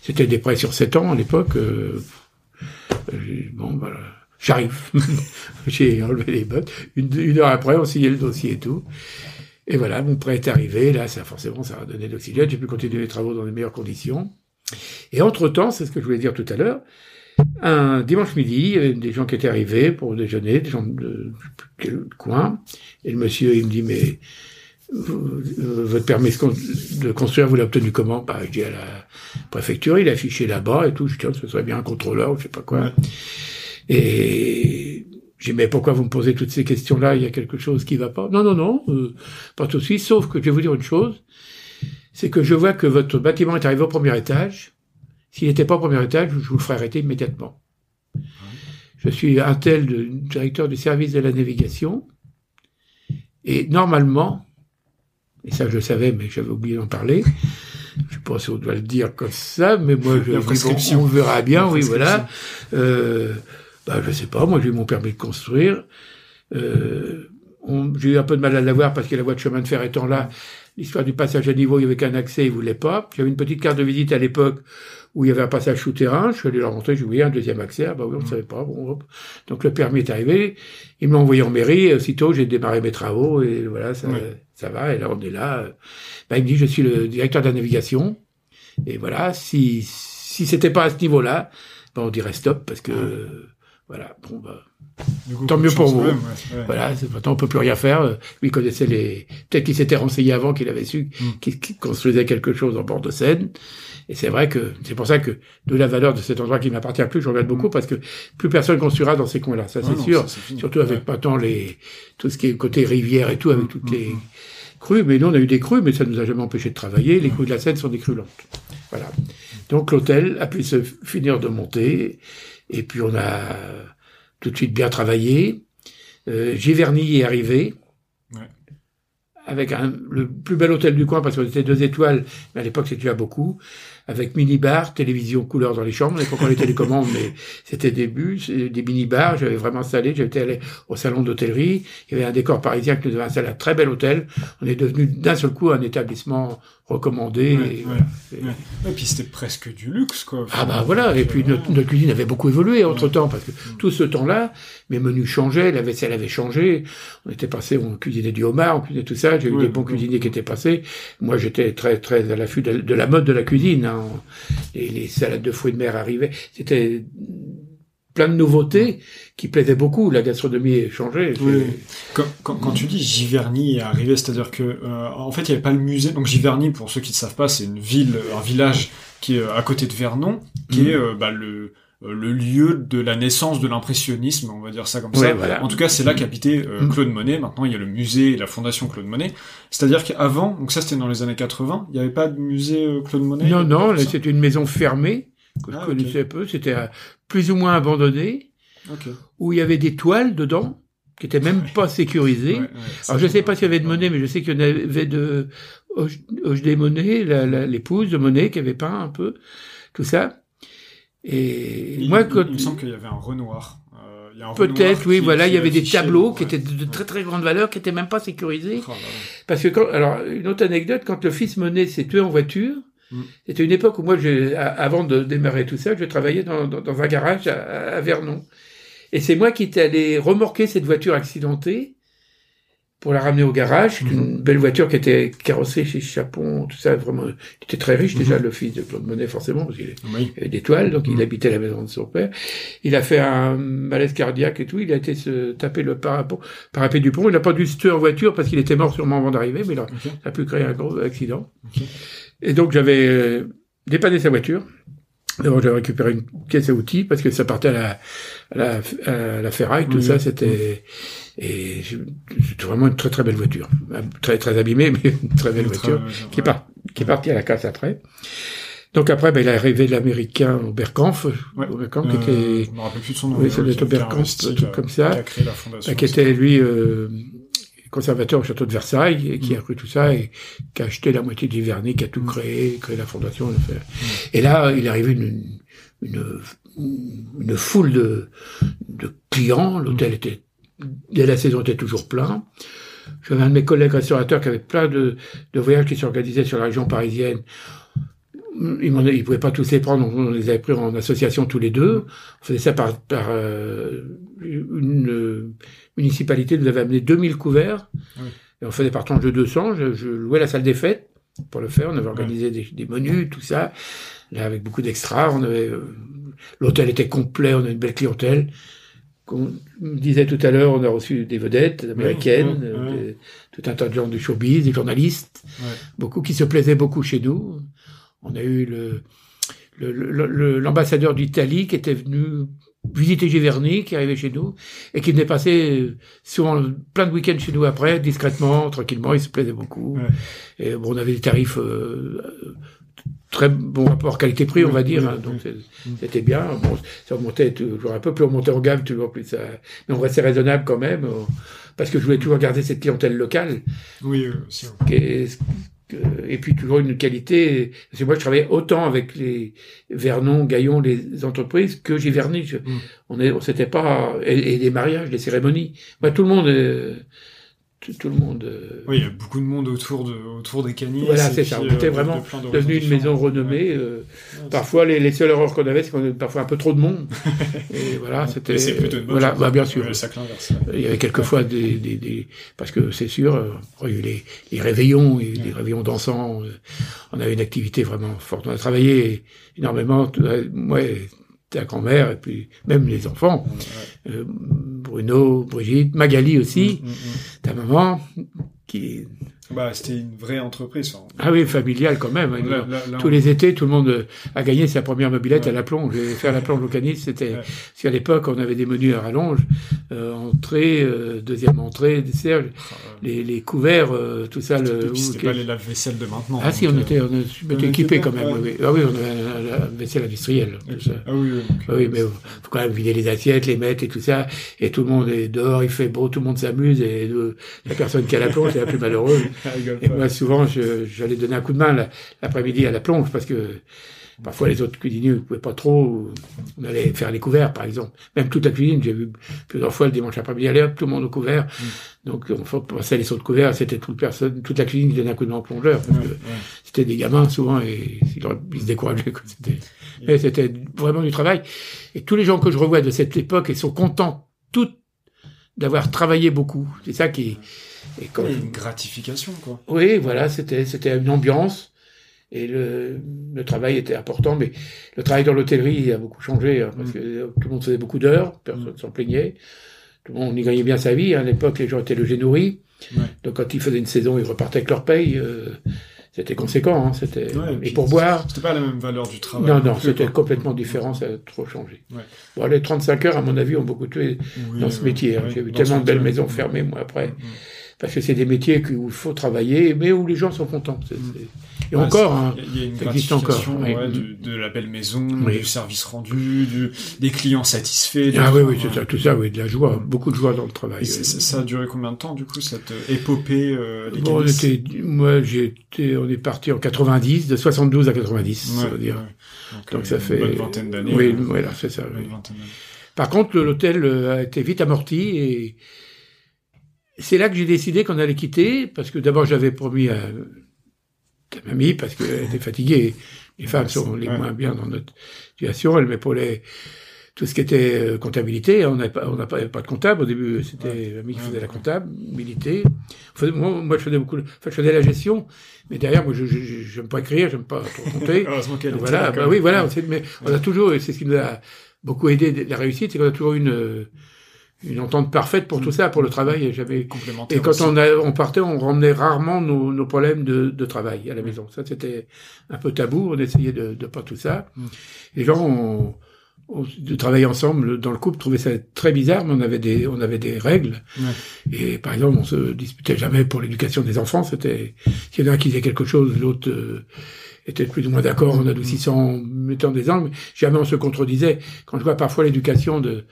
S1: C'était des prêts sur 7 ans à l'époque. euh, j'ai- bon, voilà. J'arrive. (laughs) J'ai enlevé les bottes. Une, une heure après, on signait le dossier et tout. Et voilà, mon prêt est arrivé. Là, ça, forcément, ça a donné de l'oxygène. J'ai pu continuer les travaux dans les meilleures conditions. Et entre-temps, c'est ce que je voulais dire tout à l'heure, un dimanche midi, il y avait des gens qui étaient arrivés pour déjeuner, des gens de, quel coin. Et le monsieur, il me dit, mais euh, votre permis de con- de construire, vous l'avez obtenu comment? Bah, Je dis à la préfecture, il est affiché là-bas et tout. Je dis, tiens, ce serait bien un contrôleur, ou je sais pas quoi.
S2: Ouais.
S1: Et j'ai mais pourquoi vous me posez toutes ces questions-là? Il y a quelque chose qui va pas? Non, non, non, euh, pas tout de suite. Sauf que je vais vous dire une chose, c'est que je vois que votre bâtiment est arrivé au premier étage. S'il n'était pas au premier étage, je vous le ferai arrêter immédiatement. Je suis un tel de, directeur du service de la navigation. Et normalement, et ça je le savais, mais j'avais oublié d'en parler, je sais pas si on doit le dire comme ça, mais moi je dis, bon, on verra bien, oui, voilà. Euh, bah, je sais pas, moi j'ai eu mon permis de construire. Euh, j'ai eu un peu de mal à l'avoir parce que la voie de chemin de fer étant là, l'histoire du passage à niveau, il y avait qu'un accès, ils voulaient pas. J'avais une petite carte de visite à l'époque où il y avait un passage souterrain. Je suis allé leur montrer, j'ai oui, un deuxième accès. Ah bah oui, on ne savait pas. Bon, hop. Donc le permis est arrivé. Ils me l'ont envoyé en mairie. Et aussitôt, j'ai démarré mes travaux et voilà, ça. Ça va. Et là, on est là. Bah, il me dit, je suis le directeur de la navigation. Et voilà, si, si c'était pas à ce niveau-là, bah, on dirait stop parce que, voilà, bon, bah,
S2: coup,
S1: Tant mieux pour vous.
S2: même, ouais, ouais.
S1: voilà, c'est- maintenant on peut plus rien faire. Euh, Lui connaissait les, peut-être qu'il s'était renseigné avant, qu'il avait su
S2: Mm.
S1: qu'il construisait quelque chose en bord de Seine. Et c'est vrai que c'est pour ça que de la valeur de cet endroit qui m'appartient plus, je regrette beaucoup parce que plus personne construira dans ces coins-là, ça
S2: Ah
S1: c'est sûr.
S2: ça.
S1: Surtout avec
S2: Ouais.
S1: maintenant les tout ce qui est côté rivière et tout, avec
S2: Mm,
S1: toutes
S2: mm,
S1: les crues. Mais nous on a eu des crues, mais ça nous a jamais empêché de travailler. Les crues de la Seine sont des crues lentes. Voilà. Donc l'hôtel a pu se finir de monter, et puis on a tout de suite bien travaillé. Euh, Giverny est arrivé.
S2: Ouais.
S1: Avec un, le plus bel hôtel du coin, parce qu'on était deux étoiles, mais à l'époque c'était déjà beaucoup, avec mini-bar, télévision couleur dans les chambres, pas encore les télécommandes, mais c'était des bus, des mini-bars, j'avais vraiment installé, j'étais allé au salon d'hôtellerie, il y avait un décor parisien qui nous avait installé un très bel hôtel, on est devenu d'un seul coup un établissement recommandé.
S2: Ouais,
S1: et
S2: ouais,
S1: voilà. C'est-
S2: ouais. Et puis c'était presque du luxe, quoi.
S1: ah bah voilà, et puis notre, notre cuisine avait beaucoup évolué entre temps, parce que tout ce temps-là, mes menus changeaient, la vaisselle avait changé, on était passé, on cuisinait du homard, on cuisinait tout ça, j'ai eu des bons cuisiniers qui étaient passés, moi j'étais très très à l'affût de, de la mode de la cuisine, hein. les, les salades de fruits de mer arrivaient, c'était plein de nouveautés qui plaisaient beaucoup, la gastronomie changeait.
S2: Oui. Quand, quand, quand tu dis Giverny est arrivé, c'est-à-dire que euh, en fait il n'y avait pas le musée. Donc Giverny, pour ceux qui ne savent pas, c'est une ville, un village qui est euh, à côté de Vernon, qui
S1: Mhm.
S2: est euh, bah, le le lieu de la naissance de l'impressionnisme, on va dire ça comme
S1: Ouais,
S2: ça.
S1: voilà.
S2: En tout cas, c'est là qu'habitait euh,
S1: Mhm.
S2: Claude Monet. Maintenant, il y a le musée et la fondation Claude Monet. C'est-à-dire qu'avant, donc ça c'était dans les années 80, il n'y avait pas de musée euh, Claude Monet?
S1: Non, non, c'était une maison fermée, que
S2: Ah,
S1: je connaissais peu, c'était plus ou moins abandonné,
S2: Ok.
S1: où il y avait des toiles dedans, qui étaient même pas sécurisées.
S2: Ouais, ouais, ça,
S1: Alors je sais pas s'il y avait de
S2: ouais.
S1: Monet, mais je sais qu'il y en avait de des Monet, la- la- l'épouse de Monet qui avait peint un peu tout ça. Et
S2: Il,
S1: moi,
S2: il-
S1: quand,
S2: il me semble qu'il y avait un Renoir. Euh, il y a un
S1: peut-être, oui,
S2: qui-
S1: voilà,
S2: qui
S1: il y avait des tableaux
S2: le-
S1: qui étaient de, très très grande valeur, qui étaient même pas sécurisés.
S2: Oh là là.
S1: Parce que quand, alors une autre anecdote, quand le fils Monet s'est tué en voiture,
S2: Mm.
S1: c'était une époque où moi, a- avant de démarrer tout ça, je travaillais dans, dans, dans un garage à, à Vernon. Et c'est moi qui étais allé remorquer cette voiture accidentée pour la ramener au garage. Une belle voiture qui était carrossée chez Chapon, tout ça, vraiment. Il était très riche déjà, le fils de Claude Monet, forcément, parce qu'il
S2: Oui.
S1: avait des toiles, donc il habitait la maison de son père. Il a fait un malaise cardiaque et tout, il a été se taper le parapet, parapet du pont. Il n'a pas dû se tuer en voiture parce qu'il était mort sûrement avant d'arriver, mais il a,
S2: Ok.
S1: ça a pu créer un gros accident. Et donc j'avais euh, dépanné sa voiture. D'abord j'avais récupéré une caisse à outils parce que ça partait à la, à la, à la ferraille, tout
S2: Oui,
S1: ça, c'était et c'était vraiment une très très belle voiture, très très abîmée (laughs) mais une très belle voiture qui est, par- qui est partie à la casse après. Donc après, ben, il est arrivé l'américain Oberkampf,
S2: Ouais.
S1: Oberkampf qui
S2: Euh,
S1: était,
S2: je me rappelle plus de son nom.
S1: oui,
S2: qui investi,
S1: un
S2: qui
S1: truc
S2: a-
S1: comme ça.
S2: Qui a créé la fondation.
S1: ben, qui était lui euh, conservateur au château de Versailles et qui a cru tout ça et qui a acheté la moitié du vernis, qui a tout
S2: Mm.
S1: créé, créé la fondation. fait- Et là, il est arrivé une, une, une foule de, de clients. L'hôtel était, dès la saison, était toujours plein. J'avais un de mes collègues restaurateurs qui avait plein de, de voyages qui s'organisaient sur la région parisienne. Ils ne pouvaient pas tous les prendre, donc on les avait pris en association tous les deux. On faisait ça par, par euh, une euh, municipalité nous avait amené 2000 couverts.
S2: Oui.
S1: Et on faisait par tranche de 200. Je, je louais la salle des fêtes pour le faire. On avait organisé des, des menus, tout ça. Là, avec beaucoup d'extras. On avait, euh, l'hôtel était complet. On a une belle clientèle. Comme je me disais tout à l'heure, on a reçu des vedettes américaines, euh, des- tout un tas de gens du showbiz, des journalistes, beaucoup qui se plaisaient beaucoup chez nous. On a eu le, le- le- le- l'ambassadeur d'Italie qui était venu visiter Giverny, qui arrivait chez nous, et qui venait passer euh, souvent plein de week-ends chez nous après, discrètement, tranquillement, il se plaisait beaucoup.
S2: Ouais.
S1: Et bon, on avait des tarifs euh, euh, très bon rapport qualité-prix, on va dire,
S2: oui,
S1: hein,
S2: oui.
S1: donc c'était bien. Bon, ça remontait toujours un peu, plus on montait en gamme, toujours plus ça. Mais on restait raisonnable quand même, euh, parce que je voulais toujours garder cette clientèle locale.
S2: Oui, euh,
S1: qui est- et puis toujours une qualité. Parce que moi, je travaillais autant avec les Vernon, Gaillon, les entreprises que Giverny. Je-
S2: Mm.
S1: On est, on s'était pas et, et les mariages, les cérémonies. Moi, tout le monde, euh, tout, tout le monde. euh,
S2: Oui, il y a beaucoup de monde autour de autour des canisses.
S1: Voilà, c'est ça. On
S2: euh,
S1: était vraiment
S2: de
S1: devenu une maison renommée.
S2: Ouais.
S1: euh,
S2: Ouais,
S1: parfois, les, les seules erreurs qu'on avait, c'est qu'on avait parfois un peu trop de monde. (laughs) et voilà, c'était. voilà, bah, bien sûr.
S2: Ouais.
S1: Il y avait quelquefois des, des, des parce que c'est sûr, euh, il y a eu les, les réveillons, il y a eu des réveillons dansants. on avait une activité vraiment forte. On a travaillé énormément. Moi, ta grand-mère et puis même les enfants,
S2: Ouais.
S1: euh, Bruno, Brigitte, Magali aussi,
S2: Mm, mm, mm.
S1: ta maman, qui
S2: Bah, c'était une vraie entreprise. hein.
S1: ah oui familiale quand même.
S2: Là- là- là,
S1: Tous
S2: on-
S1: les étés, tout le monde euh, a gagné sa première mobilette
S2: Ouais.
S1: à la plonge. Et faire la plonge au canis, c'était...
S2: Ouais.
S1: Parce qu'à l'époque, on avait des menus à rallonge. Euh, entrée, euh, deuxième entrée, dessert,
S2: Ah,
S1: les, les couverts, euh, tout ça. Le,
S2: c'était pas les lave-vaisselle de maintenant.
S1: Ah si, on
S2: euh,
S1: était, on était,
S2: on était
S1: équipés quand même.
S2: ouais.
S1: oui, oui. Ah oui, on avait la, la vaisselle industrielle. tout ça.
S2: Ah oui, oui.
S1: Ah oui, mais faut quand même vider les assiettes, les mettre et tout ça. Et tout le monde est dehors, il fait beau, tout le monde s'amuse. Et euh, la personne qui a la plonge, c'est la plus malheureuse.
S2: Rigole
S1: Et moi, souvent, je- j'allais donner un coup de main la- l'après-midi à la plonge parce que parfois les autres cuisiniers ne pouvaient pas trop. On allait faire les couverts, par exemple. Même toute la cuisine, j'ai vu plusieurs fois le dimanche après-midi, allez hop, tout le monde au couvert.
S2: Mm.
S1: Donc, on passer les sauts de couvert, c'était toute personne, toute la cuisine qui donnait un coup de main au plongeur. Parce
S2: Ouais,
S1: que
S2: ouais.
S1: c'était des gamins, souvent, et ils se décourager, quoi. Mais c'était vraiment du travail. Et tous les gens que je revois de cette époque, ils sont contents, tous, d'avoir travaillé beaucoup. C'est ça qui, et quand,
S2: Ouais, une gratification, quoi.
S1: oui, voilà, c'était c'était une ambiance et le, le travail était important, mais le travail dans l'hôtellerie a beaucoup changé hein, parce
S2: Mm.
S1: que tout le monde faisait beaucoup d'heures, personne
S2: Mm.
S1: s'en plaignait, tout le monde y gagnait bien sa vie. À l'époque, les gens étaient logés nourris,
S2: Ouais.
S1: donc quand ils faisaient une saison, ils repartaient avec leur paye. euh, c'était conséquent, hein, c'était
S2: Ouais,
S1: et pour boire.
S2: C'était pas la même valeur du travail.
S1: Non, non, c'était complètement différent, ça a trop changé.
S2: Ouais.
S1: Bon, les 35 heures, à mon avis, ont beaucoup tué
S2: Oui,
S1: dans ce métier. hein. J'ai vu tellement de belles maisons fermées, moi, après. Parce que c'est des métiers où il faut travailler, mais où les gens sont contents.
S2: Mm.
S1: Et
S2: Ouais,
S1: encore, hein,
S2: Il y a une gratification ouais, de, de la belle maison,
S1: Oui.
S2: du service rendu, du, des clients satisfaits.
S1: ah oui, oui,
S2: ouais.
S1: ça, tout ça, oui, de la joie, beaucoup de joie dans le travail.
S2: Et ça a duré combien de temps, du coup, cette euh, épopée euh, des
S1: Bon, on était, moi, été, on est parti en 90, de 72 à 90, ça veut dire.
S2: Donc,
S1: Donc
S2: euh,
S1: ça
S2: une
S1: fait.
S2: bonne vingtaine d'années.
S1: Oui,
S2: euh,
S1: voilà, c'est ça.
S2: une
S1: oui.
S2: bonne vingtaine d'années.
S1: Par contre, l'hôtel euh, a été vite amorti et c'est là que j'ai décidé qu'on allait quitter parce que d'abord j'avais promis à ta mamie parce qu'elle était fatiguée. Les femmes sont les moins bien dans notre situation. Elle m'épaulait tout ce qui était euh, comptabilité. On n'avait pas, on pas, pas de comptable au début. C'était l'ami qui faisait la comptabilité. Moi, moi, je faisais beaucoup, enfin, je faisais la gestion. Mais derrière, moi, je j'aime pas écrire, j'aime pas trop compter. (laughs) voilà, bah oui, voilà. Mais on a toujours, c'est ce qui nous a beaucoup aidé la réussite, c'est qu'on a toujours une une entente parfaite pour tout ça, pour le travail. J'avais et quand on, a, on partait, on ramenait rarement nos, nos problèmes de, de, travail à la maison. Ça, c'était un peu tabou. On essayait de, de pas tout ça. Mm. Les gens ont, de travailler ensemble dans le couple trouvaient ça très bizarre, mais on avait des on avait des règles. Et par exemple, on se disputait jamais pour l'éducation des enfants. C'était s'il y en a un qui faisait quelque chose, l'autre euh, était plus ou moins d'accord en adoucissant, en mettant des angles. Jamais on se contredisait. Quand je vois parfois l'éducation de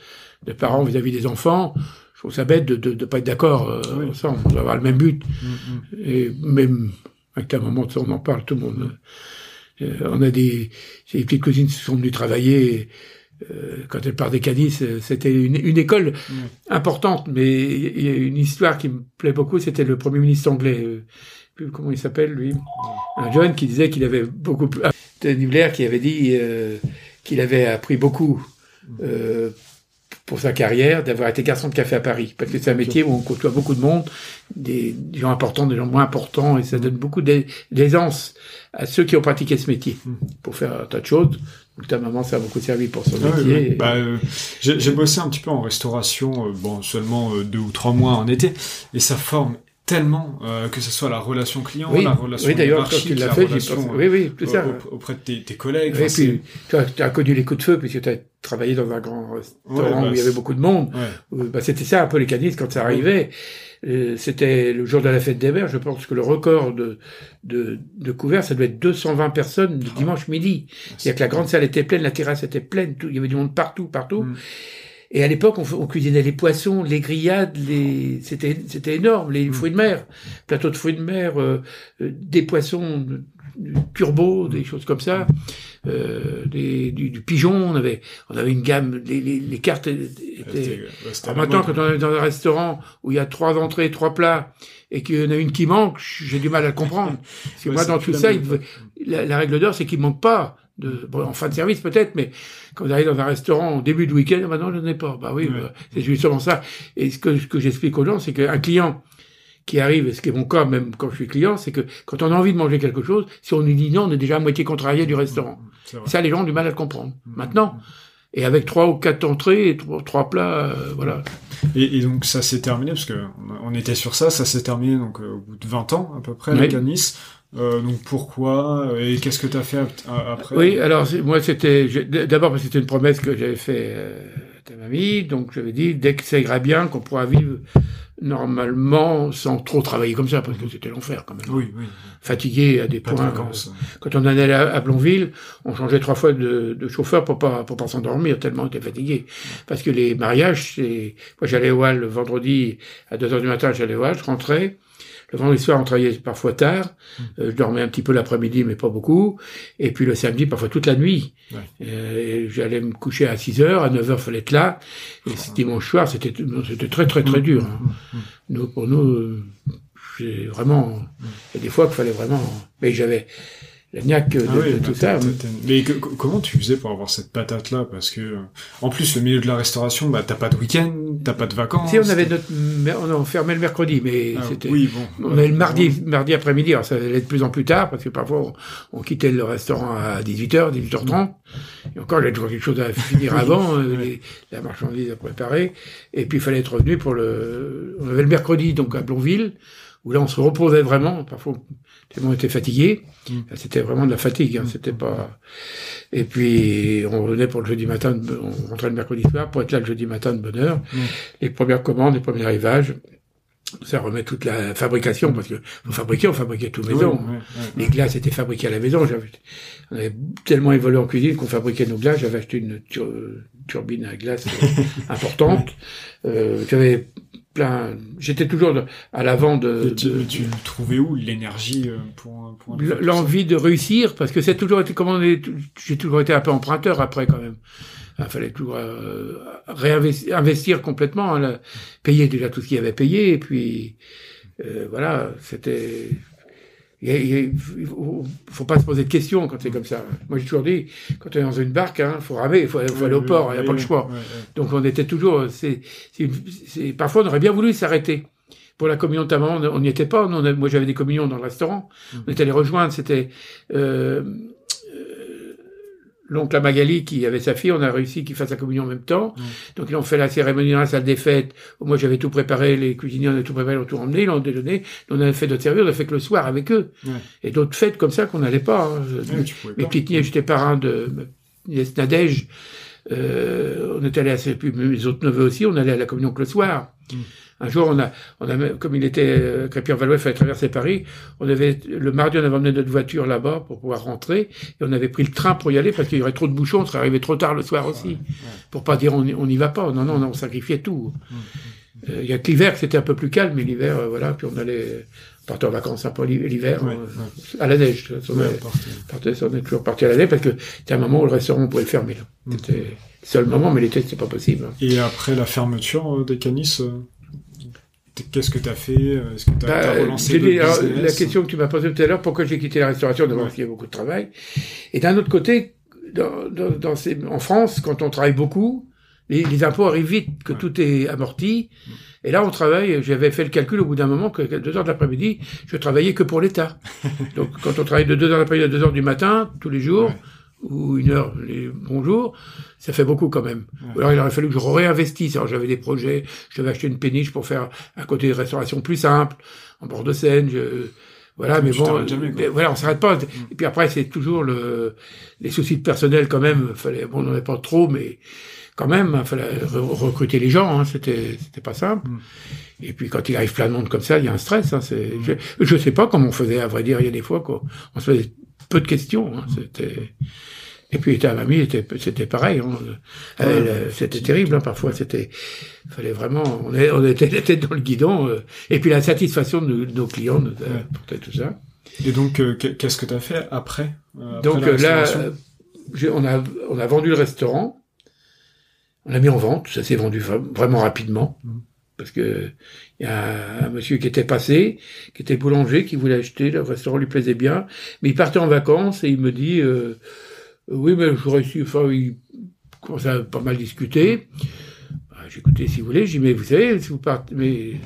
S1: de parents vis-à-vis des enfants, je trouve ça bête de de, de pas être d'accord euh, ensemble. On doit avoir le même but. Mm, mm. Et même avec un moment, on en parle, tout le monde. Euh, on a des, des petites cousines qui sont venues travailler. Euh, quand elle part des Canis, euh, c'était une, une, école importante, mais il y a une histoire qui me plaît beaucoup, c'était le premier ministre anglais, comment il s'appelle lui, un jeune qui disait qu'il avait beaucoup plus... Tony Blair qui avait dit euh, qu'il avait appris beaucoup euh, pour sa carrière d'avoir été garçon de café à Paris, parce que c'est un métier où on côtoie beaucoup de monde, des, gens importants, des gens moins importants, et ça donne beaucoup d'aisance à ceux qui ont pratiqué ce métier pour faire un tas de choses. Donc ta maman, ça a beaucoup servi pour son ah métier.
S2: Bah, euh, j'ai bossé un petit peu en restauration, euh, bon, seulement euh, deux ou trois mois en été, et ça forme tellement que ce soit la relation client, la relation
S1: oui, d'ailleurs, quand tu l'as fait, relation, oui, oui, tout ça.
S2: auprès de tes, tes collègues.
S1: Oui, puis, tu as, tu as, connu les coups de feu puisque tu as travaillé dans un grand restaurant bah, où il y avait beaucoup de monde. Bah, c'était ça un peu les canistes quand ça arrivait. Euh, c'était le jour de la fête des mères, je pense que le record de, de, de couverts, ça devait être 220 personnes le dimanche midi. C'est-à-dire que la grande salle était pleine, la terrasse était pleine, tout, il y avait du monde partout, partout. Mm. Et à l'époque, on, on, cuisinait les poissons, les grillades, les c'était c'était énorme, les mm. fruits de mer, plateau de fruits de mer, euh, euh, des poissons, du turbo, des choses comme ça euh, des, du, du, pigeon, on avait, on avait une gamme, les, les, les cartes étaient... Alors maintenant, quand on est dans un restaurant où il y a trois entrées, trois plats, et qu'il y en a une qui manque, j'ai du mal à le comprendre. (laughs) Parce que moi, dans tout ça, il, la, la, règle d'or, c'est qu'il manque pas. De, bon, en fin de service peut-être, mais quand vous arrivez dans un restaurant au début de week-end, ah, bah non, je n'en ai pas. Bah oui, bah, c'est justement ça. Et ce que, ce que j'explique aux gens, c'est qu'un client qui arrive, et ce qui est mon cas même quand je suis client, c'est que quand on a envie de manger quelque chose, si on nous dit non, on est déjà à moitié contrarié du restaurant. Ça, les gens ont du mal à le comprendre. Mmh. Maintenant, et avec trois ou quatre entrées et trois, plats, euh, voilà.
S2: Et, et, donc ça s'est terminé parce que on était sur ça, ça s'est terminé donc euh, au bout de 20 ans à peu près avec Nice. Euh, donc pourquoi et qu'est-ce que tu as fait après
S1: Oui, alors moi c'était d'abord parce que c'était une promesse que j'avais fait euh, à ta mamie, donc j'avais dit dès que ça ira bien qu'on pourra vivre normalement sans trop travailler comme ça parce que c'était l'enfer quand même.
S2: Oui, oui.
S1: Fatigué à des points. De quand on allait à, à Blonville, on changeait trois fois de, de chauffeur pour pas pour pas s'endormir tellement on était fatigué. Parce que les mariages, c'est moi j'allais au Hall le vendredi à 2 heures du matin, j'allais au Hall, je rentrais, le vendredi soir, on travaillait parfois tard. Mmh. Euh, je dormais un petit peu l'après-midi, mais pas beaucoup. Et puis le samedi, parfois toute la nuit. Euh, J'allais me coucher à 6 heures, à 9 heures, fallait être là. Et ce dimanche soir, c'était c'était très très très mmh. dur. Hein. Mmh. Nous, pour nous, euh, j'ai vraiment. Il y a des fois qu'il fallait vraiment. Mais j'avais la de, ah tout ça.
S2: Mais comment tu faisais pour avoir cette patate là Parce que en plus le milieu de la restauration, bah t'as pas de week-end, t'as pas de vacances.
S1: Si on avait notre, on fermait le mercredi, mais ah, c'était. Oui, bon. On avait le mardi, mardi après-midi. Alors ça allait de plus en plus tard parce que parfois on, quittait le restaurant à 18h, 18h30. Et encore, j'avais toujours quelque chose à finir (laughs) avant, euh, la marchandise à préparer. Et puis il fallait être revenu pour le. On avait le mercredi donc à Blonville où là on se reposait vraiment. Parfois tellement on était fatigué. Mm. C'était vraiment de la fatigue. Hein. Mm. C'était pas. Et puis on revenait pour le jeudi matin. On rentrait le mercredi soir pour être là le jeudi matin de bonne heure. Mm. Les premières commandes, les premiers arrivages. Ça remet toute la fabrication parce que on fabriquait, on fabriquait tout maison. les glaces étaient fabriquées à la maison. On avait tellement évolué en cuisine qu'on fabriquait nos glaces. J'avais acheté une turbine à glace (laughs) importante. Euh, J'avais J'étais toujours à l'avant de.
S2: Tu, de... tu trouvais où l'énergie euh, pour, pour
S1: L'envie de réussir, parce que c'est toujours été comment j'ai toujours été un peu emprunteur après quand même. Il fallait toujours euh, réinvestir investir complètement, hein, payer déjà tout ce qu'il y avait payé, et puis euh, voilà, c'était il, il, faut, pas se poser de questions quand c'est comme ça. Moi, j'ai toujours dit, quand on est dans une barque, hein, faut ramer, il faut, faut aller au port, il n'y a pas le choix. Donc, on était toujours, c'est, parfois, on aurait bien voulu s'arrêter. Pour la communion maman, on n'y était pas. On moi, j'avais des communions dans le restaurant. Mmh. On était allés rejoindre. C'était euh, l'oncle Magali qui avait sa fille, on a réussi qu'il fasse la communion en même temps. Donc ils ont fait la cérémonie dans la salle des fêtes. Moi j'avais tout préparé, les cuisiniers ont tout préparé, ils ont tout emmené, ils l'ont déjeuné. On avait fait d'autres servir, on a fait que le soir avec eux. Et d'autres fêtes comme ça qu'on n'allait pas. Hein. mes petites nièces, j'étais parrain de nièce Nadège. Euh, on était allé à puis mes autres neveux aussi, on allait à la communion que le soir. Mm. Un jour, on a, on a, comme il était, euh, Crépierre Valois fallait traverser Paris, on avait, le mardi, on avait emmené notre voiture là-bas pour pouvoir rentrer, et on avait pris le train pour y aller parce qu'il y aurait trop de bouchons, on serait arrivé trop tard le soir aussi. Pour pas dire on n'y va pas. Non, non, on sacrifiait tout. Euh, il y a que l'hiver c'était un peu plus calme, mais l'hiver, euh, voilà, puis on allait, partait en vacances un peu l'hiver, à la neige. On, partait, on est toujours parti à la neige parce que c'était un moment où le restaurant pouvait le fermer. C'était le seul moment, mais l'été c'était pas possible.
S2: Et après la fermeture des canis, Qu'est-ce que tu as fait Est-ce que tu as, bah, relancé
S1: La question que tu m'as posée tout à l'heure, pourquoi j'ai quitté la restauration D'abord parce qu'il y a beaucoup de travail. Et d'un autre côté, dans, dans, dans ces, en France, quand on travaille beaucoup, les, les impôts arrivent vite, que tout est amorti. Et là, on travaille, j'avais fait le calcul au bout d'un moment que 2 heures de l'après-midi, je travaillais que pour l'État. (laughs) Donc, quand on travaille de 2 heures de l'après-midi à 2 heures du matin, tous les jours, ou une heure les bonjours, ça fait beaucoup quand même. alors il aurait fallu que je réinvestisse. Alors j'avais des projets, je devais acheter une péniche pour faire un côté de restauration plus simple, en bord de Seine. Je, voilà, mais bon, voilà, on s'arrête pas. Mm. Et puis après, c'est toujours le, les soucis de personnel quand même. Fallait, bon, on n'en avait pas trop, mais quand même, il fallait recruter les gens. Hein, c'était, c'était pas simple. Mm. Et puis quand il arrive plein de monde comme ça, il y a un stress. Hein, c'est, mm. je, je sais pas comment on faisait. À vrai dire, il y a des fois quoi, on se faisait peu de questions. Hein, c'était et puis ta mamie était c'était pareil. Hein. Euh, c'était terrible hein, parfois. C'était fallait vraiment on, on était la tête dans le guidon. Euh, et puis la satisfaction de, nos clients de, ouais. tout ça.
S2: Et donc euh, qu'est-ce que tu as fait après,
S1: Donc là on a on a vendu le restaurant. On l'a mis en vente. Ça s'est vendu vraiment rapidement. Mmh. Parce que il y a un monsieur qui était passé, qui était boulanger, qui voulait acheter, le restaurant lui plaisait bien, mais il partait en vacances et il me dit euh, oui, mais j'aurais su, enfin, il commençait à pas mal discuter. Bah, écouté si vous voulez, j'ai dit mais vous savez, si vous partez, mais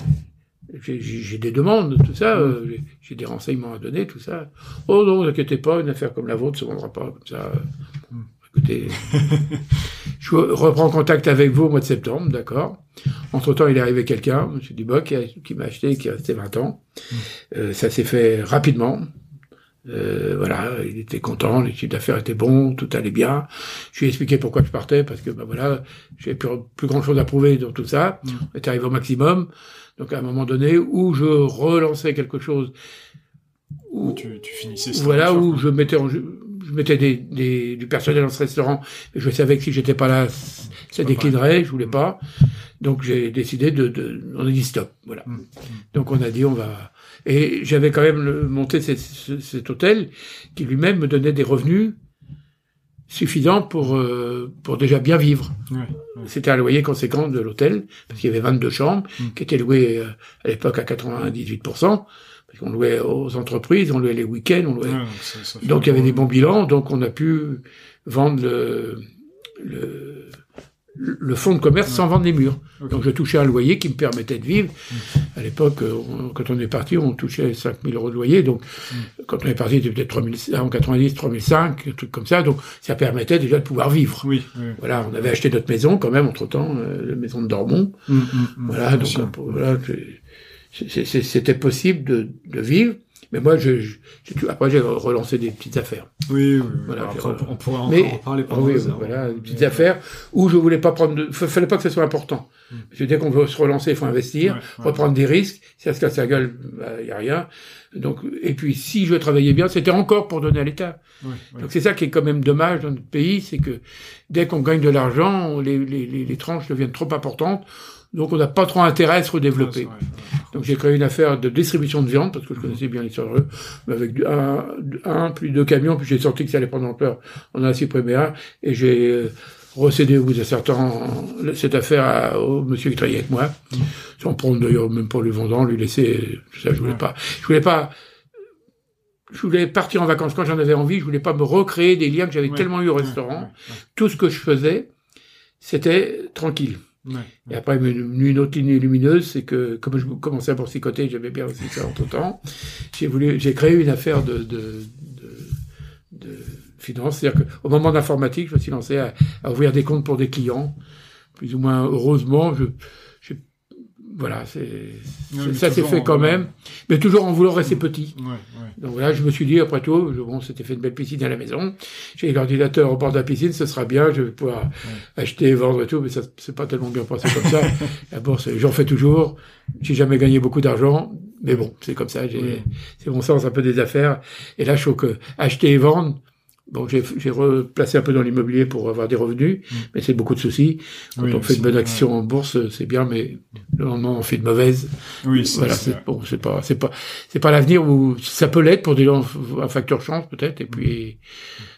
S1: j'ai des demandes, tout ça, euh, j'ai des renseignements à donner, tout ça. Oh non, ne vous inquiétez pas, une affaire comme la vôtre se vendra pas comme ça. Écoutez, (laughs) je reprends contact avec vous au mois de septembre, d'accord. Entre-temps, il est arrivé quelqu'un, M. Duboc, qui, m'a acheté, qui est resté 20 ans. Mmh. Euh, ça s'est fait rapidement. Euh, voilà, il était content, les chiffres d'affaires étaient bons, tout allait bien. Je lui ai expliqué pourquoi je partais, parce que ben voilà, j'avais plus, plus grand chose à prouver dans tout ça. Mmh. On était arrivé au maximum. Donc à un moment donné, où je relançais quelque chose,
S2: où tu, tu finissais.
S1: Voilà, où je mettais en jeu, je mettais des, des, du personnel dans ce restaurant, et je savais que si j'étais pas là, ça déclinerait, je voulais pas. Donc j'ai décidé de, de, on a dit stop, voilà. Mm, mm. Donc on a dit on va, et j'avais quand même monté cet, cet hôtel qui lui-même me donnait des revenus suffisants pour euh, pour déjà bien vivre. C'était un loyer conséquent de l'hôtel parce qu'il y avait 22 chambres mm. qui étaient louées euh, à l'époque à 98%. Parce qu'on louait aux entreprises, on louait les week-ends, on louait. donc il y avait des bons bilans, donc on a pu vendre le, le, le fonds de commerce sans vendre les murs. Donc je touchais un loyer qui me permettait de vivre. Mm. À l'époque, quand on est parti, on touchait 5000 euros de loyer. Donc mm. quand on est parti, c'était peut-être 3000, en 90, 3005, un truc comme ça. Donc ça permettait déjà de pouvoir vivre.
S2: Oui,
S1: Voilà, on avait acheté notre maison quand même entre-temps, euh, la maison de Dormont. Mm, voilà, donc voilà, c'était possible de, de, vivre. Mais moi, je, je après, j'ai relancé des petites affaires.
S2: Oui, oui. Voilà, après, on pourrait encore mais, en parler
S1: pendant oui, voilà, des petites affaires où je voulais pas prendre, de, fallait pas que ce soit important. Mm. Parce que dès qu'on veut se relancer, il faut investir, reprendre des risques. Si ça se casse la gueule, il bah, y a rien. Donc, et puis, si je travaillais bien, c'était encore pour donner à l'État. Donc, c'est ça qui est quand même dommage dans notre pays, c'est que dès qu'on gagne de l'argent, les, les, les, les tranches deviennent trop importantes donc on n'a pas trop intérêt à se redévelopper. Donc j'ai créé une affaire de distribution de viande, parce que je connaissais bien l'histoire de mais avec un, un, puis deux camions, puis j'ai sorti que ça allait prendre ampleur. On a supprimé un, et j'ai euh, recédé au bout d'un certain temps cette affaire au monsieur qui travaillait avec moi, mmh. sans prendre d'ailleurs même pour lui vendant, lui laisser, ça je voulais pas. Je voulais pas je voulais partir en vacances quand j'en avais envie. Je voulais pas me recréer des liens que j'avais
S2: Ouais.
S1: tellement eu au restaurant.
S2: ouais.
S1: Tout ce que je faisais, c'était tranquille.
S2: Ouais,
S1: Et après, une autre ligne lumineuse, c'est que comme je commençais à boursicoter, j'aimais bien aussi ça entre temps. J'ai voulu, j'ai créé une affaire de, de, de, de finance. C'est-à-dire qu'au moment d'informatique, je me suis lancé à, à ouvrir des comptes pour des clients. Plus ou moins heureusement, je voilà, c'est,
S2: Ouais,
S1: ça s'est fait quand
S2: voulant-
S1: même, mais toujours en voulant rester petit.
S2: Ouais, ouais.
S1: Donc voilà, je me suis dit, après tout, je- bon, c'était fait une belle piscine à la maison. J'ai l'ordinateur au bord de la piscine, ce sera bien, je vais pouvoir acheter et vendre et tout, mais ça, c'est pas tellement bien passé comme ça. (laughs) la bourse, j'en fais toujours. J'ai jamais gagné beaucoup d'argent, mais bon, c'est comme ça, j'ai, c'est mon sens un peu des affaires. Et là, je trouve que acheter et vendre, bon, j'ai, replacé un peu dans l'immobilier pour avoir des revenus,
S2: Mm.
S1: mais c'est beaucoup de soucis. Quand
S2: Oui,
S1: on fait une bonne
S2: ouais.
S1: action en bourse, c'est bien, mais le lendemain, on fait de mauvaises.
S2: Oui, c'est
S1: Voilà,
S2: c'est
S1: bon, c'est pas, c'est pas, c'est pas l'avenir où ça peut l'être pour des gens, un facteur chance peut-être, et puis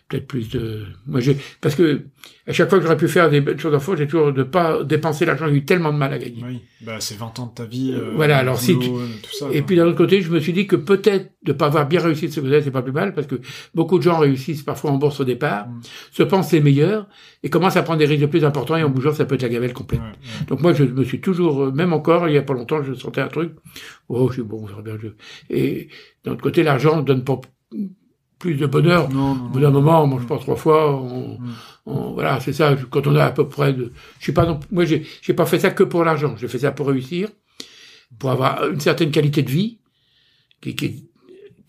S1: peut-être plus de, moi j'ai, parce que à chaque fois que j'aurais pu faire des bonnes choses en faux, j'ai toujours de pas dépenser l'argent, j'ai eu tellement de mal à gagner.
S2: Oui, bah c'est 20 ans de ta vie. euh,
S1: Voilà, alors si
S2: tout ça,
S1: Et
S2: quoi.
S1: puis d'un autre côté, je me suis dit que peut-être de pas avoir bien réussi de ce côté, c'est pas plus mal, parce que beaucoup de gens réussissent parfois en bourse au départ,
S2: Mm.
S1: se pensent les meilleurs, et commencent à prendre des risques de plus importants, et en bougeant, ça peut être la gamelle complète.
S2: Ouais, ouais.
S1: Donc moi, je me suis toujours, euh, même encore, il y a pas longtemps, je sentais un truc. Oh, je suis bon, va bien. Je... Et d'un autre côté, l'argent ne donne pas plus de bonheur.
S2: Non, non,
S1: Au bout
S2: non.
S1: d'un moment, on mange pas trois fois. On,
S2: Mm.
S1: on- voilà, c'est ça. Quand on a à peu près de, je suis pas non, moi, j'ai, j'ai pas fait ça que pour l'argent. J'ai fait ça pour réussir, pour avoir une certaine qualité de vie, qui, qui, est-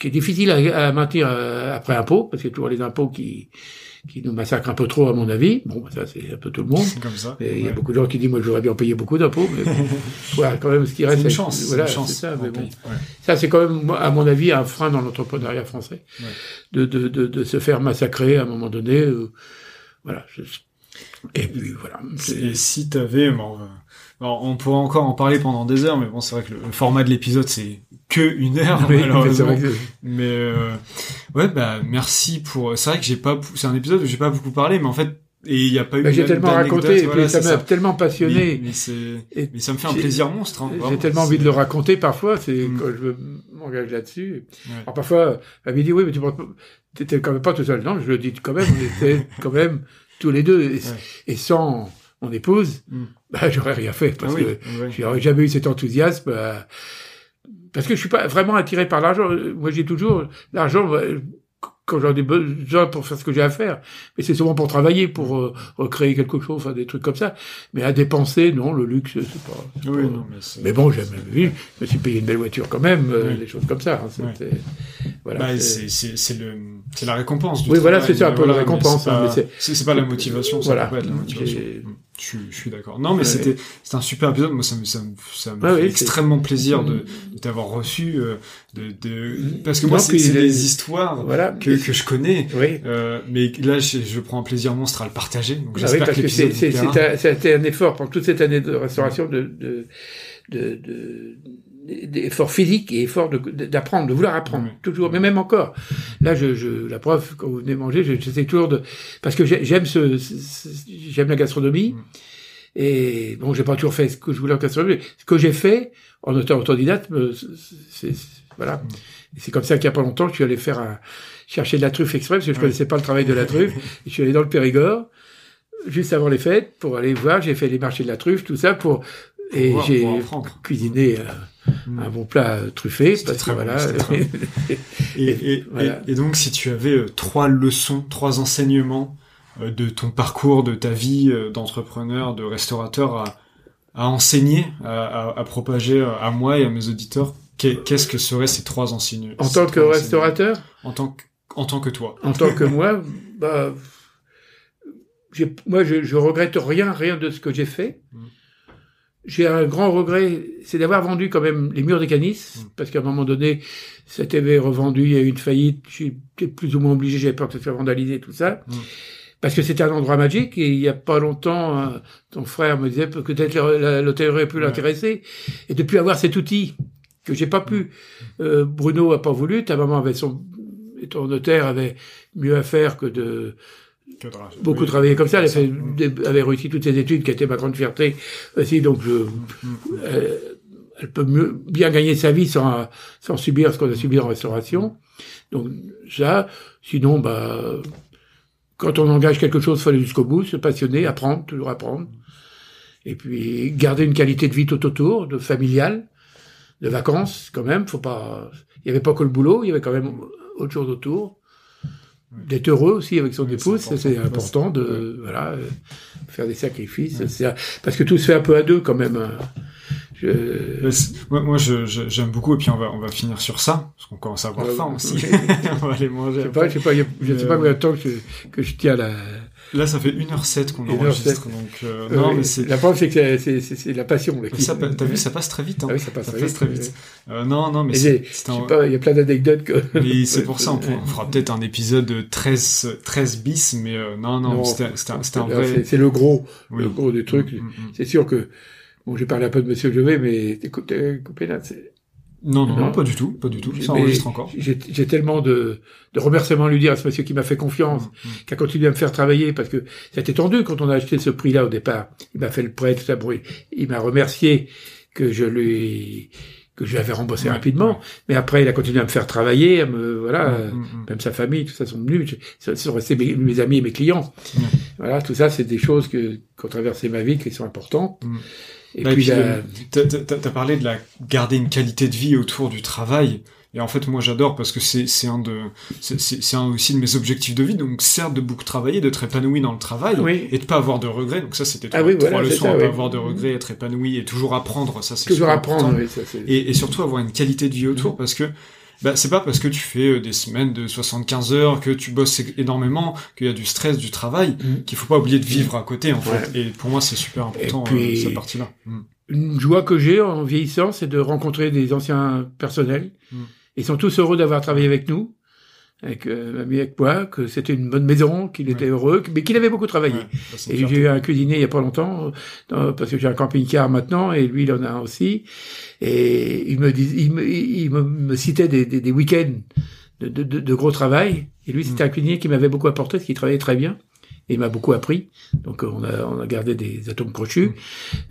S1: qui est difficile à, à maintenir euh, après impôt, parce qu'il y a toujours les impôts qui, qui nous massacrent un peu trop, à mon avis. Bon, bah, ça, c'est un peu tout le monde.
S2: C'est comme ça.
S1: Il y a beaucoup de gens qui disent, moi, j'aurais bien payé beaucoup d'impôts, mais bon, (laughs) voilà, quand même, ce qui
S2: C'est
S1: reste.
S2: une
S1: c'est-
S2: chance.
S1: Voilà,
S2: une chance.
S1: c'est ça, mais bon.
S2: Ouais.
S1: Ça, c'est quand même, à mon avis, un frein dans l'entrepreneuriat français.
S2: Ouais.
S1: De, de, de, de se faire massacrer à un moment donné. euh, voilà. je- Et puis, voilà.
S2: Et si t'avais, bon, euh, alors, on pourrait encore en parler pendant des heures, mais bon, c'est vrai que le, format de l'épisode c'est que une heure (laughs)
S1: Oui, mais c'est
S2: malheureusement.
S1: vrai que-
S2: Mais euh, ouais, bah merci pour. C'est vrai que j'ai pas. C'est un épisode où j'ai pas beaucoup parlé, mais en fait, et il y a pas eu.
S1: Bah, j'ai tellement raconté, et
S2: voilà,
S1: puis ça m'a tellement passionné.
S2: Mais, ça me fait un plaisir monstre. Hein,
S1: J'ai tellement envie de le raconter parfois, c'est
S2: Mm.
S1: quand je m'engage là-dessus.
S2: Ouais.
S1: Alors parfois, elle me dit, oui, mais tu t'étais quand même pas tout seul. Non, je le dis quand même, on était (laughs) quand même tous les deux. Et, et sans mon épouse,
S2: Mm.
S1: bah, j'aurais rien fait, parce
S2: Ah oui,
S1: que
S2: ouais.
S1: j'aurais jamais eu cet enthousiasme. euh, parce que je suis pas vraiment attiré par l'argent. Moi, j'ai toujours l'argent euh, quand j'en ai besoin pour faire ce que j'ai à faire. Mais c'est souvent pour travailler, pour euh, recréer quelque chose, enfin des trucs comme ça. Mais à dépenser, non, le luxe, c'est pas.
S2: Oui,
S1: pas-
S2: non, mais
S1: mais bon, j'aime. Je me suis payé une belle voiture quand même, euh, des choses comme ça. hein, voilà,
S2: Bah,
S1: c'est-
S2: c'est c'est c'est le c'est la récompense. Du
S1: Oui, voilà, c'est ça, un peu la récompense,
S2: c'est pas- pas la motivation, ça
S1: Voilà.
S2: peut pas être la motivation. Je suis je suis d'accord. Non, mais
S1: Ouais.
S2: c'était c'était un super épisode. Moi, ça me ça me ça me
S1: Ouais,
S2: fait extrêmement plaisir de,
S1: Mm.
S2: de t'avoir reçu, euh, de de parce que moi
S1: Non,
S2: c'est
S1: les-
S2: des histoires
S1: Voilà.
S2: que que je connais.
S1: Oui.
S2: Euh, mais là, je, je prends un plaisir monstre à le partager. Donc
S1: Ah oui,
S2: j'espère
S1: parce
S2: que
S1: que c'est, c'est un, c'était un effort pendant toute cette année de restauration de, de, de, de- d'effort physique et effort de, d'apprendre, de vouloir apprendre, toujours, mais même encore. Là, je, je, la preuve, quand vous venez manger, je- j'essaie toujours de, parce que j'ai- j'aime ce, j'aime la gastronomie. Et bon, j'ai pas toujours fait ce que je voulais en gastronomie. Ce que j'ai fait en auto- autodidacte, c'est, voilà. C'est comme ça qu'il y a pas longtemps, je suis allé faire un, chercher de la truffe exprès parce que je
S2: Ouais.
S1: connaissais pas le travail de la truffe. Et (laughs) je suis allé dans le Périgord juste avant les fêtes pour aller voir. J'ai fait les marchés de la truffe, tout ça pour et j'ai cuisiné euh,
S2: Mm.
S1: un bon plat euh, truffé parce
S2: très
S1: voilà.
S2: bon. (laughs) Et, et,
S1: Voilà.
S2: et, et donc, si tu avais euh, trois leçons, trois enseignements de ton parcours, de ta vie d'entrepreneur, de restaurateur à, à enseigner, à, à, à propager à moi et à mes auditeurs, qu'est- qu'est-ce que seraient ces trois enseignements
S1: en tant que restaurateur,
S2: En tant que, en tant que toi.
S1: en tant que (laughs) moi, bah, moi je, je regrette rien, rien de ce que j'ai fait.
S2: Mm.
S1: J'ai un grand regret, c'est d'avoir vendu quand même les murs des canisses,
S2: Mm.
S1: parce qu'à un moment donné, ça avait revendu, il y a eu une faillite, j'étais plus ou moins obligé, j'avais peur de se faire vandaliser, tout ça.
S2: Mm.
S1: Parce que c'était un endroit magique, et il y a pas longtemps, euh, ton frère me disait que peut-être l'hôtellerie aurait pu
S2: Ouais.
S1: l'intéresser, et depuis avoir cet outil que j'ai pas pu, euh, Bruno a pas voulu, ta maman avait son, et ton notaire avait mieux à faire Que de- beaucoup
S2: oui.
S1: travailler comme ça. Elle fait, avait réussi toutes ses études, qui était ma grande fierté aussi. Donc, je, euh, elle peut mieux, bien gagner sa vie sans, sans subir ce qu'on a subi en restauration. Donc ça, sinon, bah, quand on engage quelque chose, il faut aller jusqu'au bout, se passionner, apprendre, toujours apprendre. Et puis garder une qualité de vie tout autour, de familial, de vacances quand même. Faut pas, il y avait pas que le boulot, il y avait quand même autre chose autour. D'être heureux aussi avec son épouse, c'est important de voilà faire des sacrifices. Parce que tout se fait un peu à deux quand même. Hein.
S2: Moi, moi je, j'aime beaucoup, et puis on va, on va finir sur ça, parce qu'on commence à avoir faim aussi. (laughs) on va aller manger.
S1: Je sais pas, je sais pas, je sais pas combien de temps que, que je tiens la,
S2: Là, ça fait 1h07 qu'on enregistre, donc euh, euh, non, mais c'est.
S1: La preuve, c'est que c'est la passion. Là,
S2: ça, t'as vu, ça passe très vite. Hein.
S1: Ah oui, ça passe, ça passe très vite.
S2: Euh, non, non, mais c'est.
S1: Un... il y a plein d'anecdotes que.
S2: Mais c'est (laughs) pour ça, on, on fera peut-être un épisode de 13, 13 bis, mais euh, non, non, non c'était un, un vrai.
S1: C'est le gros, le gros du truc. Mm, mm, mm. C'est sûr que bon, j'ai parlé un peu de Monsieur Levé, mais t'es coupé là, c'est
S2: non, non, non, pas du tout, pas du tout. Ça enregistre encore.
S1: J'ai tellement de, de remerciements à lui dire à ce monsieur qui m'a fait confiance, mmh, mmh. qui a continué à me faire travailler, parce que c'était tendu quand on a acheté ce prix-là au départ. Il m'a fait le prêt, tout ça, il m'a remercié que je lui que je lui avais remboursé rapidement, mais après il a continué à me faire travailler, à me voilà, mmh, même sa famille, tout ça sont venus, sont restés mes, amis et mes clients. Voilà, tout ça c'est des choses que ont traversé ma vie qui sont importantes.
S2: Et puis, euh, t'as parlé de la garder une qualité de vie autour du travail. Et en fait, moi, j'adore parce que c'est un de c'est un aussi de mes objectifs de vie. Donc, certes, de beaucoup travailler, d'être épanoui dans le travail et de pas avoir de regrets. Donc ça, c'était ah trois, leçons, pas avoir de regrets, être épanoui et toujours apprendre. Ça, c'est
S1: toujours apprendre. Oui, ça,
S2: et, et surtout avoir une qualité de vie autour parce que bah, c'est pas parce que tu fais euh, des semaines de 75 heures, que tu bosses énormément, qu'il y a du stress, du travail, mm. qu'il faut pas oublier de vivre à côté, en fait. Et pour moi, c'est super important, euh, cette partie-là. Mm.
S1: Une joie que j'ai en vieillissant, c'est de rencontrer des anciens personnels. Mm. Ils sont tous heureux d'avoir travaillé avec nous avec euh, mamie avec moi, que c'était une bonne maison, qu'il était heureux, mais qu'il avait beaucoup travaillé. et j'ai eu un cuisinier il y a pas longtemps, parce que j'ai un camping-car maintenant, et lui il en a un aussi. Et il me dis, il me, il me, citait des, des, des week-ends de, de, de, gros travail. Et lui c'était mm. un cuisinier qui m'avait beaucoup apporté, parce qu'il travaillait très bien il m'a beaucoup appris. Donc euh, on a, on a gardé des atomes crochus,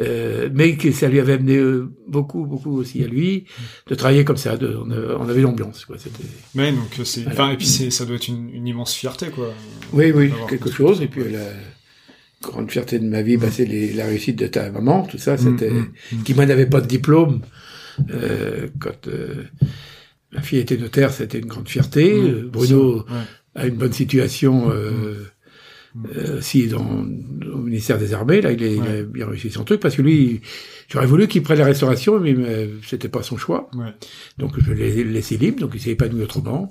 S1: euh, mais que ça lui avait amené euh, beaucoup, beaucoup aussi à lui de travailler comme ça. De, on, avait l'ambiance, quoi. C'était.
S2: Mais donc c'est, enfin et puis c'est, ça doit être une, une, immense fierté, quoi.
S1: Oui, oui, quelque chose. Et puis la grande fierté de ma vie, bah, c'est la réussite de ta maman, tout ça. C'était mm, mm, mm. qui moi n'avait pas de diplôme euh, quand. Ma fille était notaire, c'était une grande fierté. Bruno a une bonne situation euh, euh, si dans, au ministère des Armées, là, il, il, a bien réussi son truc parce que lui, j'aurais voulu qu'il prenne la restauration, mais, mais c'était pas son choix. Ouais. Donc je l'ai laissé libre, donc il s'est épanoui autrement.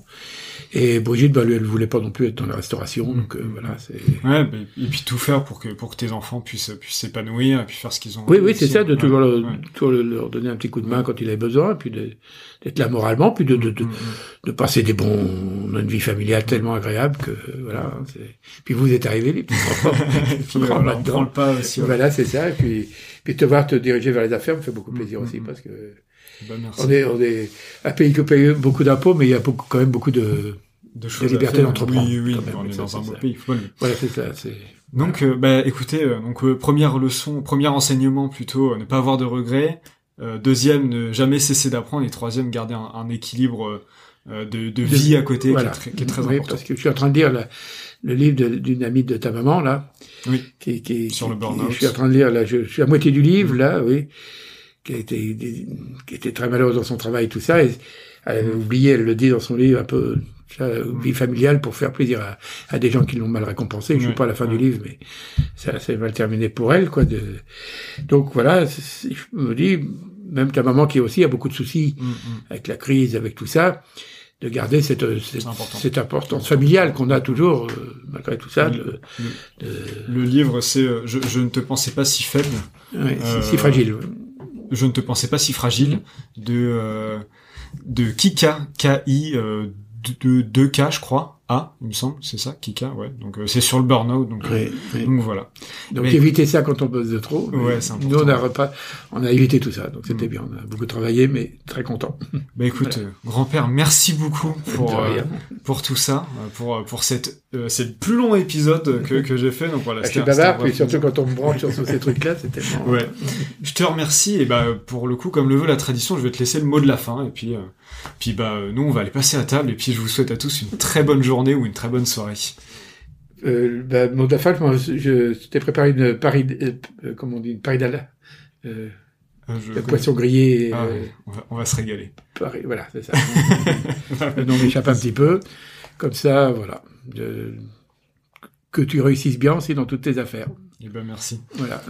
S1: Et Brigitte, bah, elle, elle voulait pas non plus être dans la restauration, mm. donc euh, voilà.
S2: Ouais, et puis tout faire pour que pour que tes enfants puissent puissent s'épanouir, et puis faire ce qu'ils ont.
S1: Oui, oui, c'est ça, de toujours, leur, donner un petit coup de main quand il avait besoin, puis d'être là moralement, puis de de, de, mm, mm, de, passer des bons, une vie familiale tellement agréable que voilà. C'est... Puis vous êtes arrivés les petits enfants, (laughs) (laughs)
S2: voilà, on prend le pas aussi.
S1: Voilà, c'est ça. Et puis puis te voir te diriger vers les affaires me fait beaucoup plaisir aussi parce que
S2: bah,
S1: on est, on est un pays qui paye beaucoup d'impôts, mais il y a beaucoup, quand même beaucoup de,
S2: de, choses
S1: de liberté d'entreprendre.
S2: Oui, oui, on est dans un beau pays.
S1: Voilà, c'est ça. C'est...
S2: Donc, euh, bah, écoutez, euh, donc euh, première leçon, premier enseignement plutôt, ne pas avoir de regrets. deuxième, ne jamais cesser d'apprendre. Et troisième, garder un, un équilibre de, de, vie à côté qui, est très, qui est très oui, important.
S1: Parce que je suis en train de lire le livre d'une amie de ta maman là,
S2: oui,
S1: qui, qui,
S2: sur le burn-out.
S1: Je suis en train de lire là, je, je suis à moitié du livre là, oui qui était, qui était très malheureuse dans son travail, tout ça. Et elle avait oublié, elle le dit dans son livre, un peu ça, vie familiale pour faire plaisir à, à des gens qui l'ont mal récompensé. Je ne suis pas à la fin du livre, mais ça s'est mal terminé pour elle, quoi. De... Donc voilà, je me dis, même ta maman qui aussi a beaucoup de soucis mm, mm. avec la crise, avec tout ça, de garder cette, cette, importance familiale qu'on a toujours euh, malgré tout ça.
S2: Le, le, livre, c'est euh, je, je, ne te pensais pas si faible,
S1: ouais, si, fragile.
S2: Je ne te pensais pas si fragile de euh, de Kika K I euh, de 2K je crois A, il me semble, c'est ça, Kika, ouais. Donc c'est sur le burn-out, donc, donc voilà.
S1: Donc éviter ça quand on bosse de trop.
S2: Ouais, c'est
S1: Nous on a on a évité tout ça, donc c'était mm. bien. On a beaucoup travaillé, mais très content. (laughs)
S2: Bah écoute, grand-père, merci beaucoup pour pour tout ça, pour pour cette c'est plus long épisode que que j'ai fait, donc voilà.
S1: Ah, suis bavard, puis surtout quand on me branche sur ces trucs-là, c'était.
S2: Ouais. Je te remercie et bah pour le coup, comme le veut la tradition, je vais te laisser le mot de la fin et puis puis bah nous on va aller passer à table et puis je vous souhaite à tous une très bonne journée ou une très bonne soirée.
S1: Euh, bah, de la fin, je, t'ai préparé une Paris, euh, euh, comment on dit, une Paris d'Ala. Euh, ah, poisson grillé.
S2: Ah, on, va, on, va, se régaler.
S1: Paris, voilà, c'est ça. (laughs) le nom m'échappe un petit peu. Comme ça, voilà. que tu réussisses bien aussi dans toutes tes affaires.
S2: Eh ben merci.
S1: Voilà.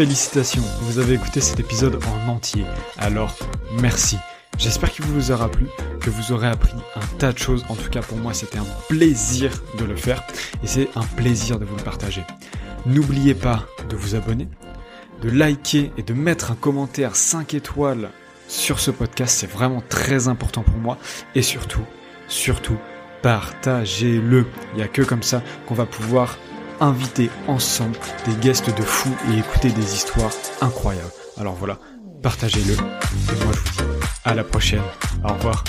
S2: Félicitations, vous avez écouté cet épisode en entier. Alors, merci. J'espère qu'il vous aura plu, que vous aurez appris un tas de choses. En tout cas, pour moi, c'était un plaisir de le faire et c'est un plaisir de vous le partager. N'oubliez pas de vous abonner, de liker et de mettre un commentaire 5 étoiles sur ce podcast. C'est vraiment très important pour moi. Et surtout, surtout, partagez-le. Il n'y a que comme ça qu'on va pouvoir inviter ensemble des guests de fous et écouter des histoires incroyables. Alors voilà, partagez-le. Et moi je vous dis à la prochaine. Au revoir.